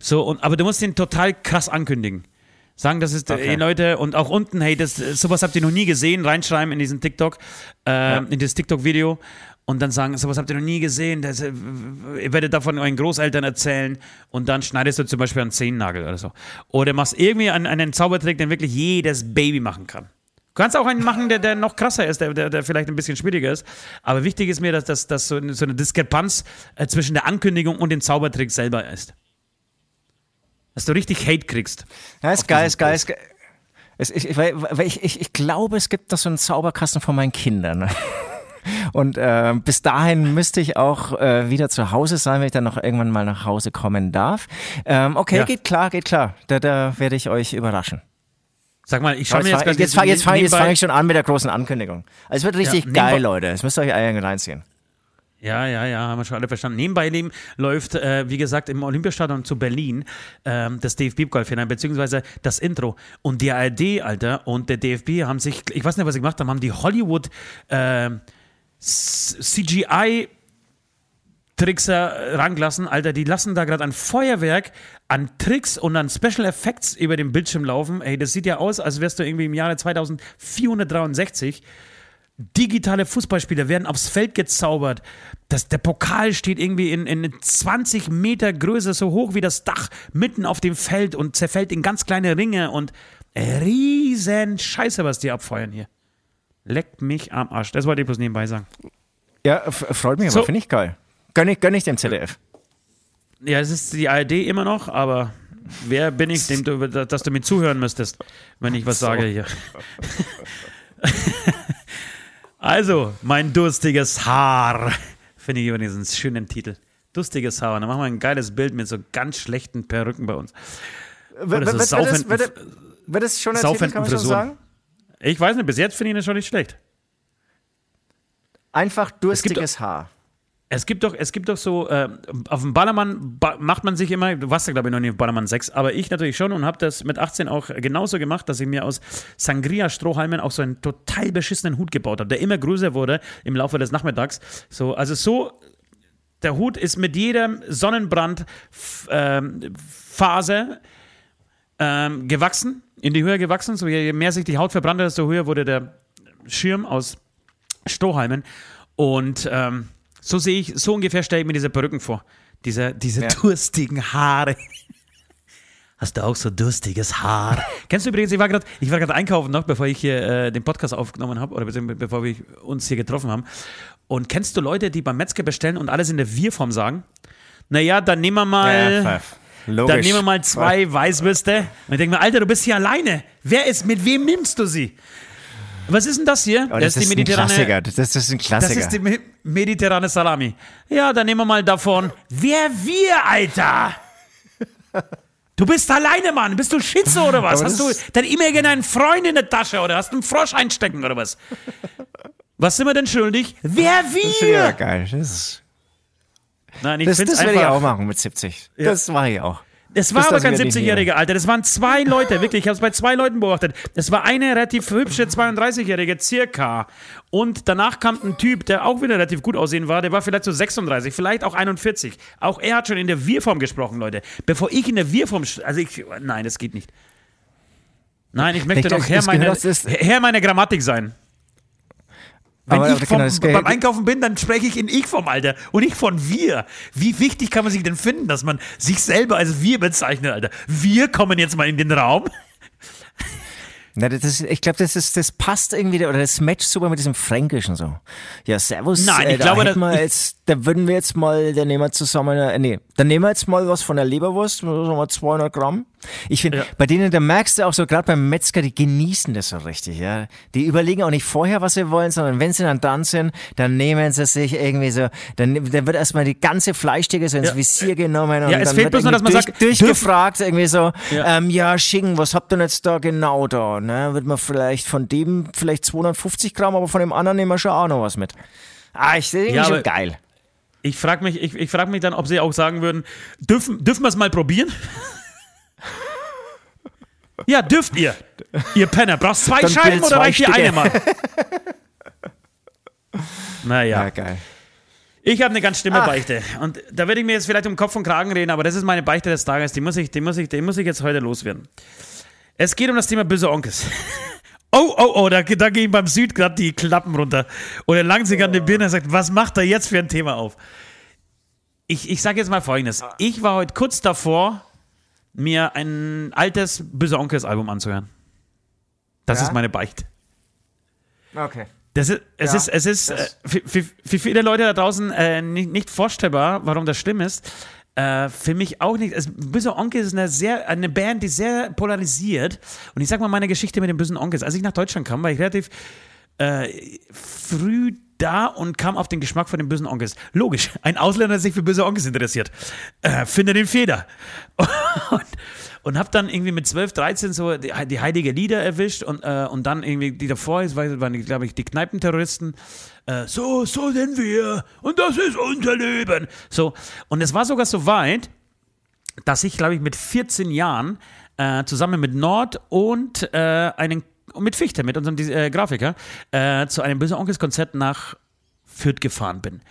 So, und, aber du musst den total krass ankündigen. Sagen, das ist, okay. ey Leute, und auch unten, hey, das, sowas habt ihr noch nie gesehen, reinschreiben in diesen TikTok, äh, ja. in das TikTok-Video und dann sagen, sowas habt ihr noch nie gesehen, das, äh, ihr werdet davon euren Großeltern erzählen und dann schneidest du zum Beispiel einen Zehennagel oder so. Oder machst irgendwie einen, einen Zaubertrick, den wirklich jedes Baby machen kann. Du kannst auch einen machen, der, der noch krasser ist, der, der, der vielleicht ein bisschen schwieriger ist. Aber wichtig ist mir, dass, dass, dass so, so eine Diskrepanz äh, zwischen der Ankündigung und dem Zaubertrick selber ist. Dass du richtig Hate kriegst. Ja, ist geil, ist geil, ist geil. Ich, ich, ich, ich, ich glaube, es gibt da so einen Zauberkasten von meinen Kindern. Und äh, bis dahin müsste ich auch äh, wieder zu Hause sein, wenn ich dann noch irgendwann mal nach Hause kommen darf. Ähm, okay, ja. geht klar, geht klar. Da, da werde ich euch überraschen. Sag mal, ich schaue mir jetzt Jetzt, jetzt fange jetzt fang, jetzt fang ich schon an mit der großen Ankündigung. Also es wird richtig ja, geil, Leute. Es müsst ihr euch eigentlich reinziehen. Ja, ja, ja, haben wir schon alle verstanden. Nebenbei neben läuft, äh, wie gesagt, im Olympiastadion zu Berlin äh, das DFB-Pokalfinale, beziehungsweise das Intro. Und die ARD, Alter, und der DFB haben sich, ich weiß nicht, was sie gemacht haben, haben die Hollywood äh, CGI Trickser rangelassen, Alter, die lassen da gerade ein Feuerwerk an Tricks und an Special Effects über dem Bildschirm laufen. Ey, das sieht ja aus, als wärst du irgendwie im Jahre 2463. Digitale Fußballspieler werden aufs Feld gezaubert. Das, der Pokal steht irgendwie in, in 20 Meter Größe, so hoch wie das Dach, mitten auf dem Feld und zerfällt in ganz kleine Ringe und riesen Scheiße, was die abfeuern hier. Leckt mich am Arsch. Das wollte ich bloß nebenbei sagen. Ja, freut mich, So. aber finde ich geil. Gönn ich, gönn ich dem ZDF. Ja, es ist die ARD immer noch, aber wer bin ich, dem du, dass du mir zuhören müsstest, wenn ich was So. sage hier. also, mein durstiges Haar. Finde ich übrigens einen schönen Titel. Durstiges Haar. Dann machen wir ein geiles Bild mit so ganz schlechten Perücken bei uns. Wird, Oder so wird, wird, das, saufenden- wird, wird das schon erzählt, saufenden kann man schon sagen? Ich weiß nicht, bis jetzt finde ich das schon nicht schlecht. Einfach durstiges Haar. Es gibt doch, es gibt doch so, äh, auf dem Ballermann ba macht man sich immer, du warst ja glaube ich noch nie auf Ballermann 6, aber ich natürlich schon und habe das mit 18 auch genauso gemacht, dass ich mir aus Sangria-Strohhalmen auch so einen total beschissenen Hut gebaut habe, der immer größer wurde im Laufe des Nachmittags. So, also so, der Hut ist mit jedem Sonnenbrand-Phase ähm, gewachsen, in die Höhe gewachsen. So, je mehr sich die Haut verbrannt hat, desto höher wurde der Schirm aus Strohhalmen. Und ähm, so sehe ich, so ungefähr stelle ich mir diese Perücken vor. Diese, diese Ja. durstigen Haare. Hast du auch so durstiges Haar? Kennst du übrigens, ich war gerade ich war gerade einkaufen noch, bevor ich hier äh, den Podcast aufgenommen habe oder bevor wir uns hier getroffen haben. Und kennst du Leute, die beim Metzger bestellen und alles in der Wir-Form sagen? Naja, dann nehmen wir mal. pf, logisch. Dann nehmen wir mal zwei Weißwürste. Und ich denke mir, Alter, du bist hier alleine. Wer ist, mit wem nimmst du sie? Was ist denn das hier? Oh, das, ist ein Klassiker. Das, das ist ein Das Klassiker. ist die me- mediterrane Salami. Ja, dann nehmen wir mal davon. Wer wir, Alter? Du bist alleine, Mann. Bist du Schitze oder was? Hast du das- dann immer irgendeinen Freund in der Tasche oder hast du einen Frosch einstecken oder was? Was sind wir denn schuldig? Wer das finde ich aber wir? geil. Das, ist- Nein, ich das, das werde ich auch machen mit 70. Das mache ich auch. Es war Das aber kein wir nicht 70-Jähriger, Alter. Das waren zwei Leute, wirklich. Ich habe es bei zwei Leuten beobachtet. Es war eine relativ hübsche 32-Jährige, circa. Und danach kam ein Typ, der auch wieder relativ gut aussehen war. Der war vielleicht so 36, vielleicht auch 41. Auch er hat schon in der Wir-Form gesprochen, Leute. Bevor ich in der Wir-Form. Also ich. Nein, das geht nicht. Nein, ich möchte Ich doch Herr das meiner, das- Herr meiner Grammatik sein. Wenn Aber- ich aber vom, genau, beim Einkaufen bin, dann spreche ich in ich vom Alter und nicht von wir. Wie wichtig kann man sich denn finden, dass man sich selber als wir bezeichnet, Alter? Wir kommen jetzt mal in den Raum. Na, das ist, ich glaube, das, ist, das passt irgendwie, oder das matcht super mit diesem Fränkischen so. Ja, servus. Nein, äh, ich da glaube, wir jetzt, da würden wir jetzt mal, da nehmen wir zusammen, äh, nee, dann nehmen wir jetzt mal was von der Leberwurst, sagen wir 200 Gramm. Ich finde, Ja. bei denen, da merkst du auch so, gerade beim Metzger, die genießen das so richtig, ja. Die überlegen auch nicht vorher, was sie wollen, sondern wenn sie dann dran sind, dann nehmen sie sich irgendwie so, dann, dann wird erstmal die ganze Fleischstücke so ins Ja. Visier genommen und Ja, es dann fehlt wird bloß noch, irgendwie dass man durch, sagt, durchgefragt, irgendwie so, Ja. ähm, ja, Schinken, was habt ihr denn jetzt da genau da? Ne? Wird man vielleicht von dem vielleicht 250 Gramm, aber von dem anderen nehmen wir schon auch noch was mit. Ah, ich sehe Ja, schon geil. Ich frage mich, ich, ich frag mich dann, ob sie auch sagen würden, dürfen, dürfen wir es mal probieren? ja, dürft ihr. Ihr Penner. Brauchst zwei Dann Scheiben oder zwei reicht dir eine mal? naja. Ja, geil. Ich habe eine ganz schlimme Ach. Beichte. Und da werde ich mir jetzt vielleicht um Kopf und Kragen reden, aber das ist meine Beichte des Tages. Die muss ich, die muss ich, die muss ich jetzt heute loswerden. Es geht um das Thema böse Onkels. Oh, oh, oh, da, da gehen beim Süd gerade die Klappen runter. Und er langt sich an den Birne und sagt, was macht er jetzt für ein Thema auf? Ich, ich sage jetzt mal folgendes. Ich war heute kurz davor, mir ein altes Böse Onkels Album anzuhören. Das Ja? ist meine Beichte. Okay. Das ist, es Ja, ist, es ist äh, für, für, für viele Leute da draußen äh, nicht, nicht vorstellbar, warum das schlimm ist. Äh, für mich auch nicht. Es, Böse Onkel ist eine, sehr, eine Band, die sehr polarisiert. Und ich sag mal meine Geschichte mit den Bösen Onkels. Als ich nach Deutschland kam, war ich relativ äh, früh da und kam auf den Geschmack von den bösen Onkels. Logisch, ein Ausländer, der sich für böse Onkels interessiert, äh, findet den Feder. Und, und hab dann irgendwie mit 12, 13 so die, die heilige Lieder erwischt und, äh, und dann irgendwie die davor, war- waren, glaube ich, die Kneipenterroristen. Äh, so, so sind wir und das ist unser Leben. So, und es war sogar so weit, dass ich, glaube ich, mit 14 Jahren äh, zusammen mit Nord und äh, einen mit Fichte, mit unserem äh, Grafiker, äh, zu einem Böse Onkels Konzert nach Fürth gefahren bin.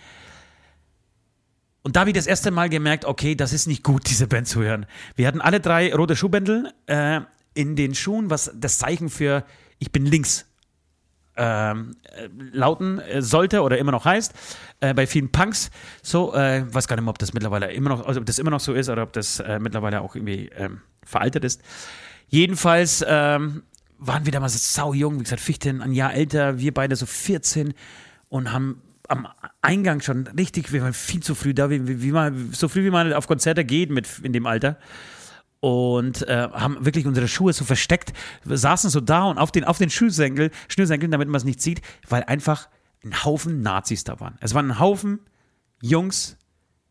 Und da habe ich das erste Mal gemerkt, okay, das ist nicht gut, diese Band zu hören. Wir hatten alle drei rote Schuhbändel äh, in den Schuhen, was das Zeichen für ich bin links ähm, äh, lauten äh, sollte oder immer noch heißt, äh, bei vielen Punks. So, äh, weiß gar nicht mehr, ob das mittlerweile immer noch, also ob das immer noch so ist oder ob das äh, mittlerweile auch irgendwie ähm, veraltet ist. jedenfalls ähm, waren wir damals sau jung, wie gesagt, Fichte ein Jahr älter, wir beide so 14 und haben am Eingang schon richtig, wir waren viel zu früh da, wie, wie man, so früh wie man auf Konzerte geht mit, in dem Alter. Und äh, haben wirklich unsere Schuhe so versteckt, wir saßen so da und auf den, auf den Schnürsenkel, Schnürsenkeln, damit man es nicht sieht, weil einfach ein Haufen Nazis da waren. Es waren ein Haufen Jungs,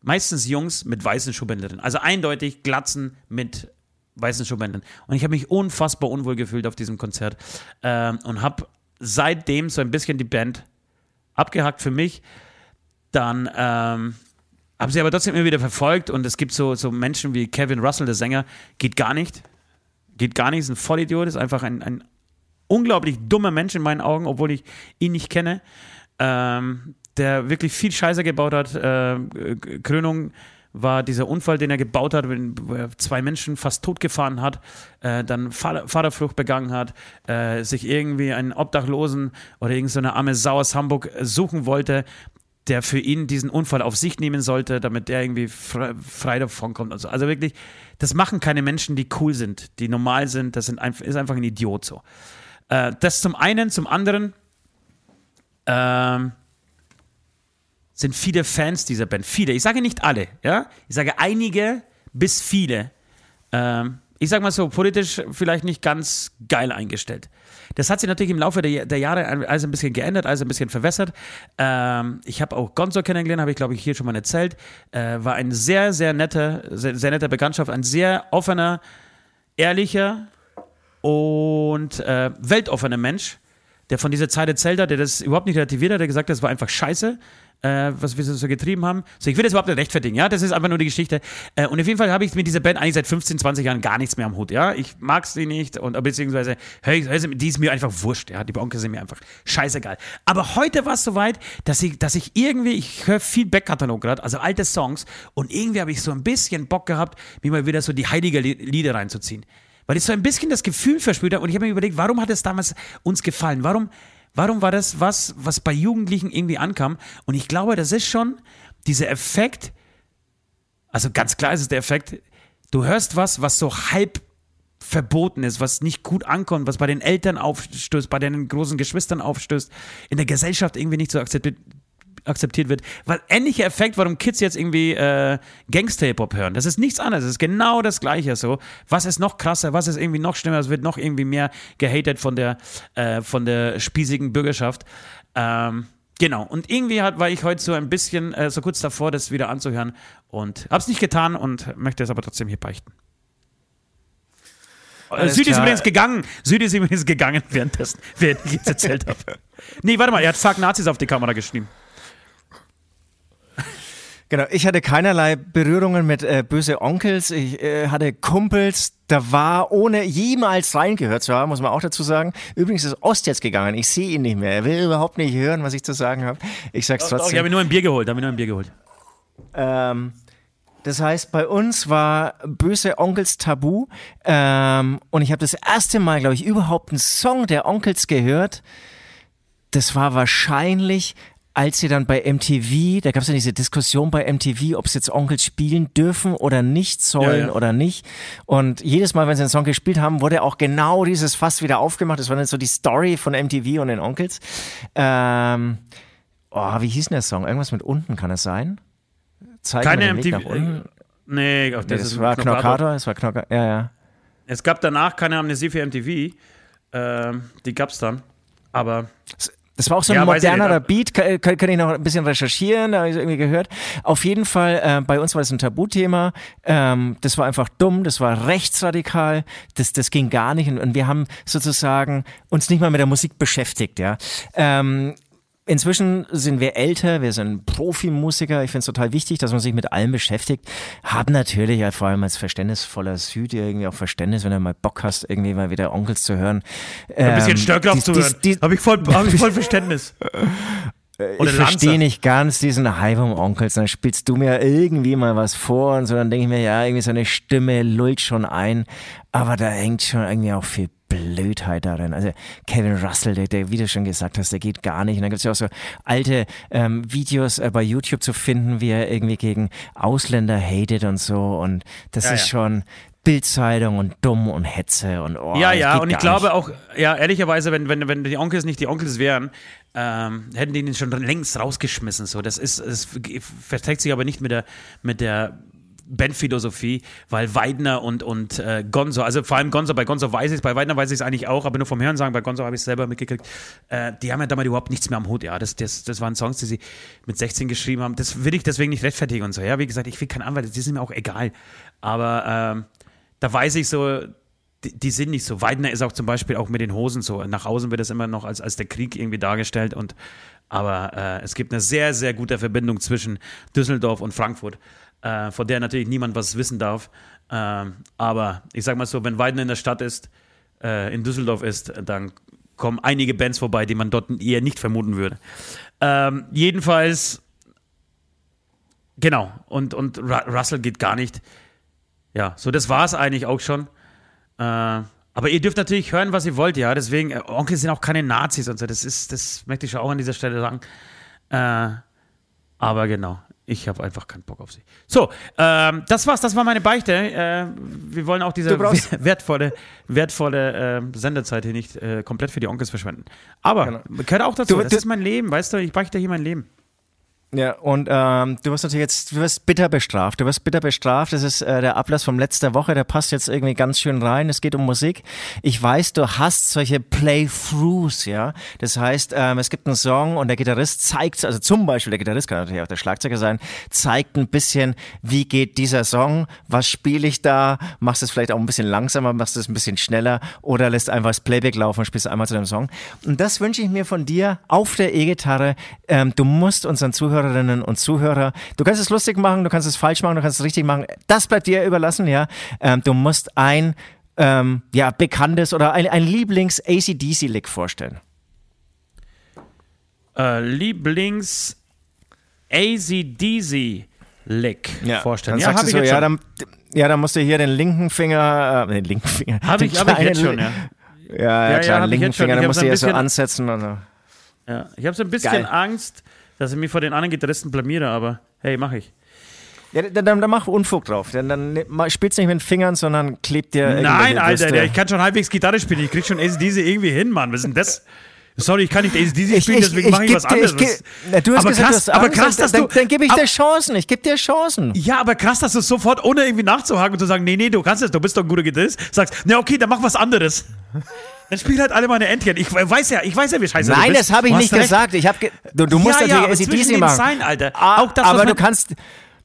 meistens Jungs mit weißen Schuhbändern. Also eindeutig Glatzen mit weißen Schuhbändern. Und ich habe mich unfassbar unwohl gefühlt auf diesem Konzert ähm, und habe seitdem so ein bisschen die Band abgehakt für mich. Dann ähm, habe sie aber trotzdem immer wieder verfolgt und es gibt so, so Menschen wie Kevin Russell, der Sänger, geht gar nicht. Geht gar nicht, ist ein Vollidiot, ist einfach ein, ein unglaublich dummer Mensch in meinen Augen, obwohl ich ihn nicht kenne. Ähm, der wirklich viel Scheiße gebaut hat. Äh, Krönung war dieser Unfall, den er gebaut hat, wo er zwei Menschen fast totgefahren hat, äh, dann Vaterflucht begangen hat, äh, sich irgendwie einen Obdachlosen oder irgendeine arme Sau aus Hamburg suchen wollte, der für ihn diesen Unfall auf sich nehmen sollte, damit der irgendwie frei, frei davon kommt. Also, also wirklich, das machen keine Menschen, die cool sind, die normal sind. Das sind ist einfach ein Idiot so. Äh, das zum einen, zum anderen. Ähm, sind viele Fans dieser Band. Viele. Ich sage nicht alle, ja. Ich sage einige bis viele. Ähm, ich sage mal so, politisch vielleicht nicht ganz geil eingestellt. Das hat sich natürlich im Laufe der, der Jahre alles ein bisschen geändert, alles ein bisschen verwässert. Ähm, ich habe auch Gonzo kennengelernt, habe ich glaube ich hier schon mal erzählt. Äh, war ein sehr, sehr netter, sehr, sehr netter Bekanntschaft, ein sehr offener, ehrlicher und äh, weltoffener Mensch, der von dieser Zeit erzählt hat, der das überhaupt nicht relativiert hat, der gesagt hat, das war einfach scheiße äh, was wir so getrieben haben. So, ich will das überhaupt nicht rechtfertigen, ja, das ist einfach nur die Geschichte. Äh, und auf jeden Fall habe ich mit dieser Band eigentlich seit 15, 20 Jahren gar nichts mehr am Hut, ja. Ich mag sie nicht und beziehungsweise, hey, die ist mir einfach wurscht, ja. Die Bonke sind mir einfach scheißegal. Aber heute war es soweit, dass ich, dass ich irgendwie, ich höre viel Backkatalog gerade, also alte Songs und irgendwie habe ich so ein bisschen Bock gehabt, mir mal wieder so die heilige Lieder reinzuziehen. Weil ich so ein bisschen das Gefühl verspürt habe und ich habe mir überlegt, warum hat es damals uns gefallen? Warum Warum war das was, was bei Jugendlichen irgendwie ankam? Und ich glaube, das ist schon dieser Effekt, also ganz klar ist es der Effekt, du hörst was, was so halb verboten ist, was nicht gut ankommt, was bei den Eltern aufstößt, bei den großen Geschwistern aufstößt, in der Gesellschaft irgendwie nicht so akzeptiert, akzeptiert wird. Weil ähnlicher Effekt, warum Kids jetzt irgendwie äh, Gangster-Hip-Hop hören. Das ist nichts anderes. Es ist genau das Gleiche so. Was ist noch krasser? Was ist irgendwie noch schlimmer? Es wird noch irgendwie mehr gehatet von der, äh, von der spießigen Bürgerschaft. Ähm, Genau, und irgendwie hat, war ich heute so ein bisschen äh, so kurz davor, das wieder anzuhören und hab's nicht getan und möchte es aber trotzdem hier beichten. Alles Süd klar. ist übrigens gegangen. Süd ist übrigens gegangen währenddessen, während ich jetzt erzählt habe. Nee, warte mal, er hat Fuck Nazis auf die Kamera geschrieben. Genau, ich hatte keinerlei Berührungen mit äh, böse Onkels. Ich äh, hatte Kumpels, da war, ohne jemals reingehört zu haben, muss man auch dazu sagen. Übrigens ist Ost jetzt gegangen. Ich sehe ihn nicht mehr. Er will überhaupt nicht hören, was ich zu sagen habe. Ich sag's doch, trotzdem. Doch, ich habe nur ein Bier geholt. Habe nur ein Bier geholt. Ähm, das heißt, bei uns war böse Onkels tabu. Ähm, und ich habe das erste Mal, glaube ich, überhaupt einen Song der Onkels gehört. Das war wahrscheinlich als sie dann bei MTV, da gab es ja diese Diskussion bei MTV, ob sie jetzt Onkel spielen dürfen oder nicht sollen ja, ja. oder nicht. Und jedes Mal, wenn sie einen Song gespielt haben, wurde auch genau dieses Fass wieder aufgemacht. Das war dann so die Story von MTV und den Onkels. Ähm, oh, wie hieß denn der Song? Irgendwas mit unten kann es sein? Zeigen Keine MTV. Nee, auf das, nee, das war Knockator. Es war Knockator. Ja, ja. Es gab danach keine Amnesie für MTV. Ähm, die gab es dann. Aber. Das war auch so ein ja, modernerer Beat, kann, kann, ich noch ein bisschen recherchieren, da habe ich irgendwie gehört. Auf jeden Fall, äh, bei uns war das ein Tabuthema. Ähm, das war einfach dumm, das war rechtsradikal, das, das ging gar nicht. Und, und wir haben sozusagen uns nicht mal mit der Musik beschäftigt, ja. Ähm, Inzwischen sind wir älter, wir sind Profimusiker. Ich finde es total wichtig, dass man sich mit allem beschäftigt. Haben natürlich ja, vor allem als verständnisvoller Süd irgendwie auch Verständnis, wenn du mal Bock hast, irgendwie mal wieder Onkels zu hören. Ein bisschen ähm, Störkraft zu hören. Habe ich, voll, hab ich voll Verständnis. Oder ich verstehe nicht ganz diesen Hype um Onkels. Dann spielst du mir irgendwie mal was vor und so. Dann denke ich mir, ja, irgendwie so eine Stimme lullt schon ein. Aber da hängt schon irgendwie auch viel Blödheit darin. Also Kevin Russell, der, der, wie du schon gesagt hast, der geht gar nicht. Und dann gibt es ja auch so alte ähm, Videos äh, bei YouTube zu finden, wie er irgendwie gegen Ausländer hatet und so. Und das ja, ist ja. schon Bildzeitung und dumm und Hetze und oh, Ja, ja, und ich glaube nicht. auch, ja, ehrlicherweise, wenn, wenn, wenn die Onkels nicht die Onkels wären, ähm, hätten die ihn schon längst rausgeschmissen. So, das ist, es verträgt sich aber nicht mit der, mit der Bandphilosophie, weil Weidner und, und äh, Gonzo, also vor allem Gonzo, bei Gonzo weiß ich es, bei Weidner weiß ich es eigentlich auch, aber nur vom Hörensagen, bei Gonzo habe ich es selber mitgekriegt, äh, die haben ja damals überhaupt nichts mehr am Hut, ja, das, das, das waren Songs, die sie mit 16 geschrieben haben, das will ich deswegen nicht rechtfertigen und so, ja, wie gesagt, ich will keinen Anwalt, die sind mir auch egal, aber ähm, da weiß ich so, die, die sind nicht so. Weidner ist auch zum Beispiel auch mit den Hosen so. Nach außen wird das immer noch als, als der Krieg irgendwie dargestellt. Und, aber äh, es gibt eine sehr, sehr gute Verbindung zwischen Düsseldorf und Frankfurt, äh, von der natürlich niemand was wissen darf. Ähm, aber ich sag mal so, wenn Weidner in der Stadt ist, äh, in Düsseldorf ist, dann kommen einige Bands vorbei, die man dort eher nicht vermuten würde. Ähm, jedenfalls, genau, und, und Ru Russell geht gar nicht. Ja, so das war es eigentlich auch schon. Äh, aber ihr dürft natürlich hören, was ihr wollt, ja. Deswegen, äh, Onkel sind auch keine Nazis und so. Das ist, das möchte ich schon auch an dieser Stelle sagen. Äh, aber genau, ich habe einfach keinen Bock auf sie. So, ähm, das war's, das war meine Beichte. Äh, wir wollen auch diese wertvolle, wertvolle äh, Sendezeit hier nicht äh, komplett für die Onkels verschwenden. Aber Genau. gehört auch dazu. Du- das du- ist mein Leben, weißt du? Ich beichte hier mein Leben. Ja, und ähm, du wirst natürlich jetzt, du wirst bitter bestraft. Du wirst bitter bestraft. Das ist äh, der Ablass vom letzter Woche, der passt jetzt irgendwie ganz schön rein. Es geht um Musik. Ich weiß, du hast solche Playthroughs, ja. Das heißt, ähm, es gibt einen Song und der Gitarrist zeigt, also zum Beispiel der Gitarrist kann natürlich auch der Schlagzeuger sein, zeigt ein bisschen, wie geht dieser Song, was spiele ich da, machst es vielleicht auch ein bisschen langsamer, machst es ein bisschen schneller oder lässt einfach das Playback laufen und spielst einmal zu dem Song. Und das wünsche ich mir von dir auf der E-Gitarre. Ähm, du musst unseren Zuhörerinnen und Zuhörer, du kannst es lustig machen, du kannst es falsch machen, du kannst es richtig machen. Das bleibt dir überlassen, ja. Ähm, du musst ein ähm, ja, bekanntes oder ein, ein Lieblings-ACDC-Lick vorstellen. Äh, Lieblings ACDC Lick vorstellen. Ja, habe ich so, jetzt ja, schon. dann, ja, dann musst du hier den linken Finger, äh, den linken Finger. Habe ich, hab ich jetzt schon, ja. Ja, ja, ja, klar, ich linken. Finger, hab musst du hier so ansetzen. Und, so. Ja, ich habe so ein bisschen Geil. Angst, dass ich mich vor den anderen Gitarristen blamiere, aber hey, mache ich. ja, dann, dann, dann mach Unfug drauf. Dann, dann ma- spielst nicht mit den Fingern, sondern klebt dir Nein, Alter, der, ich kann schon halbwegs Gitarre spielen. Ich krieg schon ACDC irgendwie hin, Mann. Was ist denn das? Sorry, ich kann nicht ACDC Ich- spielen, ich- deswegen ich mache ich was dir- anderes. ich Na, du hast aber gesagt, krass, du hast aber krass, dann, dass dann, du. dann gebe ich dir Chancen. Ich gebe dir Chancen. ja, aber krass, dass du sofort, ohne irgendwie nachzuhaken und zu sagen, nee, nee, du kannst es, du bist doch ein guter Gitarrist, sagst, na okay, dann mach was anderes. Dann spiel halt alle meine Entchen. Ich weiß ja, ich weiß ja, wie scheiße du Nein, das habe ich Du nicht recht. gesagt. Ich hab ge du, du musst ja, ja, natürlich zwischen ACDC machen. Zeilen, Alter. Ah, Auch das, aber du kannst,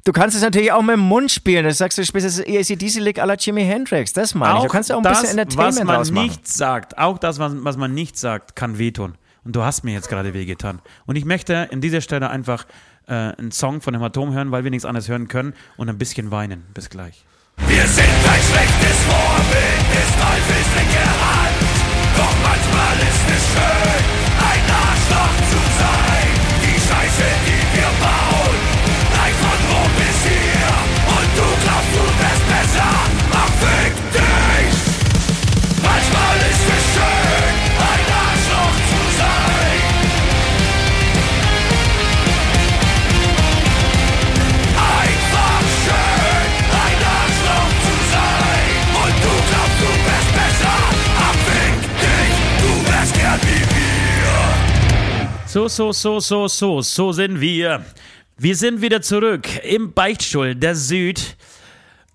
du kannst es natürlich auch mit dem Mund spielen. Du sagst, du spielst das ACDC-Lick à la Jimi Hendrix. Das meine ich. Du kannst ja auch ein bisschen Entertainment was man draus machen. nicht sagt, auch das, was, was man nicht sagt, kann wehtun. Und du hast mir jetzt gerade wehgetan. Und ich möchte an dieser Stelle einfach äh, einen Song von Hämatom hören, weil wir nichts anderes hören können und ein bisschen weinen. Bis gleich. Wir sind ein schlechtes Vorbild, ist linke Hand. Doch manchmal ist es schön, ein Arschloch zu sein. Die Scheiße, die So, so, so, so, so, so sind wir. Wir sind wieder zurück im Beichtstuhl der Süd.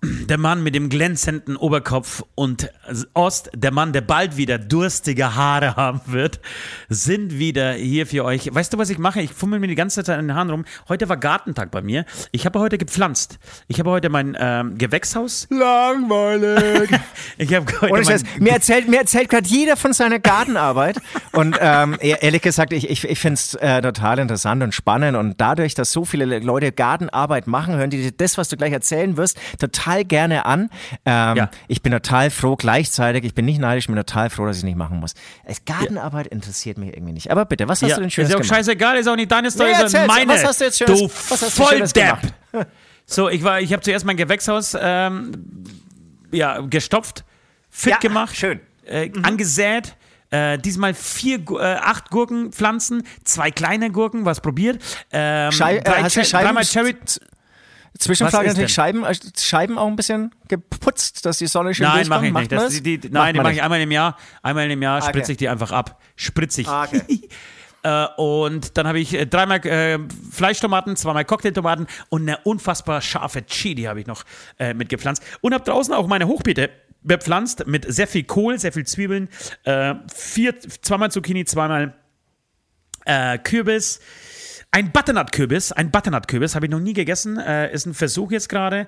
Der Mann mit dem glänzenden Oberkopf und Ost, der Mann, der bald wieder durstige Haare haben wird, sind wieder hier für euch. Weißt du, was ich mache? Ich fummel mir die ganze Zeit in den Haaren rum. Heute war Gartentag bei mir. Ich habe heute gepflanzt. Ich habe heute mein ähm, Gewächshaus. Langweilig. Ich habe heute Scheiß. mein, Mir erzählt, mir erzählt gerade jeder von seiner Gartenarbeit. Und ähm, e- ehrlich gesagt, ich, ich, ich finde es äh, total interessant und spannend. Und dadurch, dass so viele Leute Gartenarbeit machen, hören die das, was du gleich erzählen wirst, total gerne an. Ähm, Ja. Ich bin total froh, gleichzeitig, ich bin nicht neidisch, ich bin total froh, dass ich es nicht machen muss. Es, Gartenarbeit interessiert mich irgendwie nicht. Aber bitte, was hast ja, du denn ist Schönes ja auch gemacht? scheißegal, ist auch nicht deine Story, Nee, sondern meine. Was hast du jetzt Schönes- du was hast du Schönes gemacht? So, ich war, ich habe zuerst mein Gewächshaus ähm, ja, gestopft, fit Ja, gemacht, schön. Äh, angesät. Äh, diesmal vier, äh, acht Gurkenpflanzen, zwei kleine Gurken, was probiert. Ähm, Schei- äh, drei hast du Cherry. Zwischenfrage natürlich Scheiben, äh, Scheiben auch ein bisschen geputzt, dass die Sonne schön Nein, mache ich nicht. Das, die, die, nein, die mache ich einmal im Jahr. Einmal im Jahr Okay. spritze ich die einfach ab. Spritzig. Ah, okay. Äh, und dann habe ich äh, dreimal äh, Fleischtomaten, zweimal Cocktailtomaten und eine unfassbar scharfe Chili habe ich noch äh, mitgepflanzt. Und habe draußen auch meine Hochbeete bepflanzt mit sehr viel Kohl, sehr viel Zwiebeln, äh, vier, zweimal Zucchini, zweimal Kürbis. Ein Butternut-Kürbis, ein Butternut-Kürbis habe ich noch nie gegessen, äh, ist ein Versuch jetzt gerade.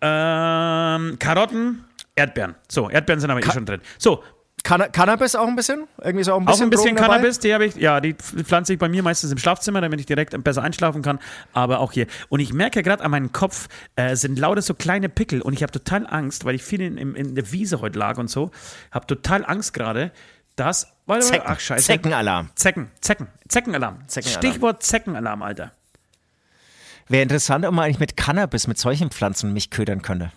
Ähm, Karotten, Erdbeeren. So, Erdbeeren sind aber eh schon drin. So, Canna Cannabis auch ein bisschen? Irgendwie so auch ein auch bisschen, ein bisschen Drogen dabei? Cannabis, die habe ich, ja, die pflanze ich bei mir meistens im Schlafzimmer, damit ich direkt besser einschlafen kann, aber auch hier. Und ich merke gerade an meinem Kopf äh, sind lauter so kleine Pickel und ich habe total Angst, weil ich viel in, in, in der Wiese heute lag und so, habe total Angst gerade, dass, warte, Zecken. ach scheiße. Zeckenalarm. Zecken, Zecken, Zeckenalarm. Zeckenalarm. Stichwort Zeckenalarm, Alter. Wäre interessant, ob man eigentlich mit Cannabis, mit solchen Pflanzen mich ködern könnte.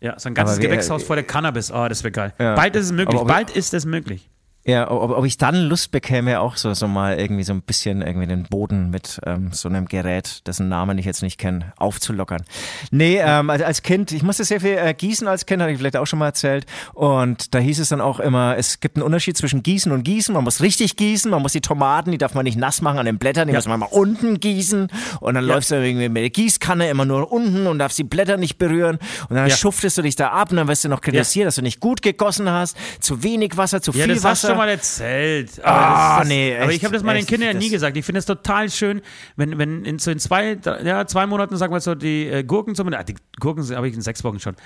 Ja, so ein ganzes wir- Gewächshaus voller Cannabis, oh, das wäre geil. Ja. Bald ist es möglich, bald ist es möglich. Ja, ob, ob ich dann Lust bekäme, auch so, so mal irgendwie so ein bisschen irgendwie den Boden mit ähm, so einem Gerät, dessen Namen ich jetzt nicht kenne, aufzulockern. Nee, ähm, als, als Kind, ich musste sehr viel äh, gießen als Kind, hatte ich vielleicht auch schon mal erzählt. Und da hieß es dann auch immer, es gibt einen Unterschied zwischen Gießen und Gießen. Man muss richtig gießen, man muss die Tomaten, die darf man nicht nass machen an den Blättern, die Ja. muss man mal unten gießen. Und dann Ja. läufst du irgendwie mit der Gießkanne immer nur unten und darfst die Blätter nicht berühren. Und dann Ja. schuftest du dich da ab und dann wirst du noch kritisiert, dass du nicht gut gegossen hast, zu wenig Wasser, zu viel Wasser. Schon mal erzählt. Aber, Ah, das, nee, aber echt, ich habe das meinen echt, Kindern ja nie gesagt. Ich finde es total schön, wenn, wenn in so in zwei, ja, zwei Monaten, sagen wir so, die äh, Gurken zumindest, ah, die Gurken habe ich in sechs Wochen schon.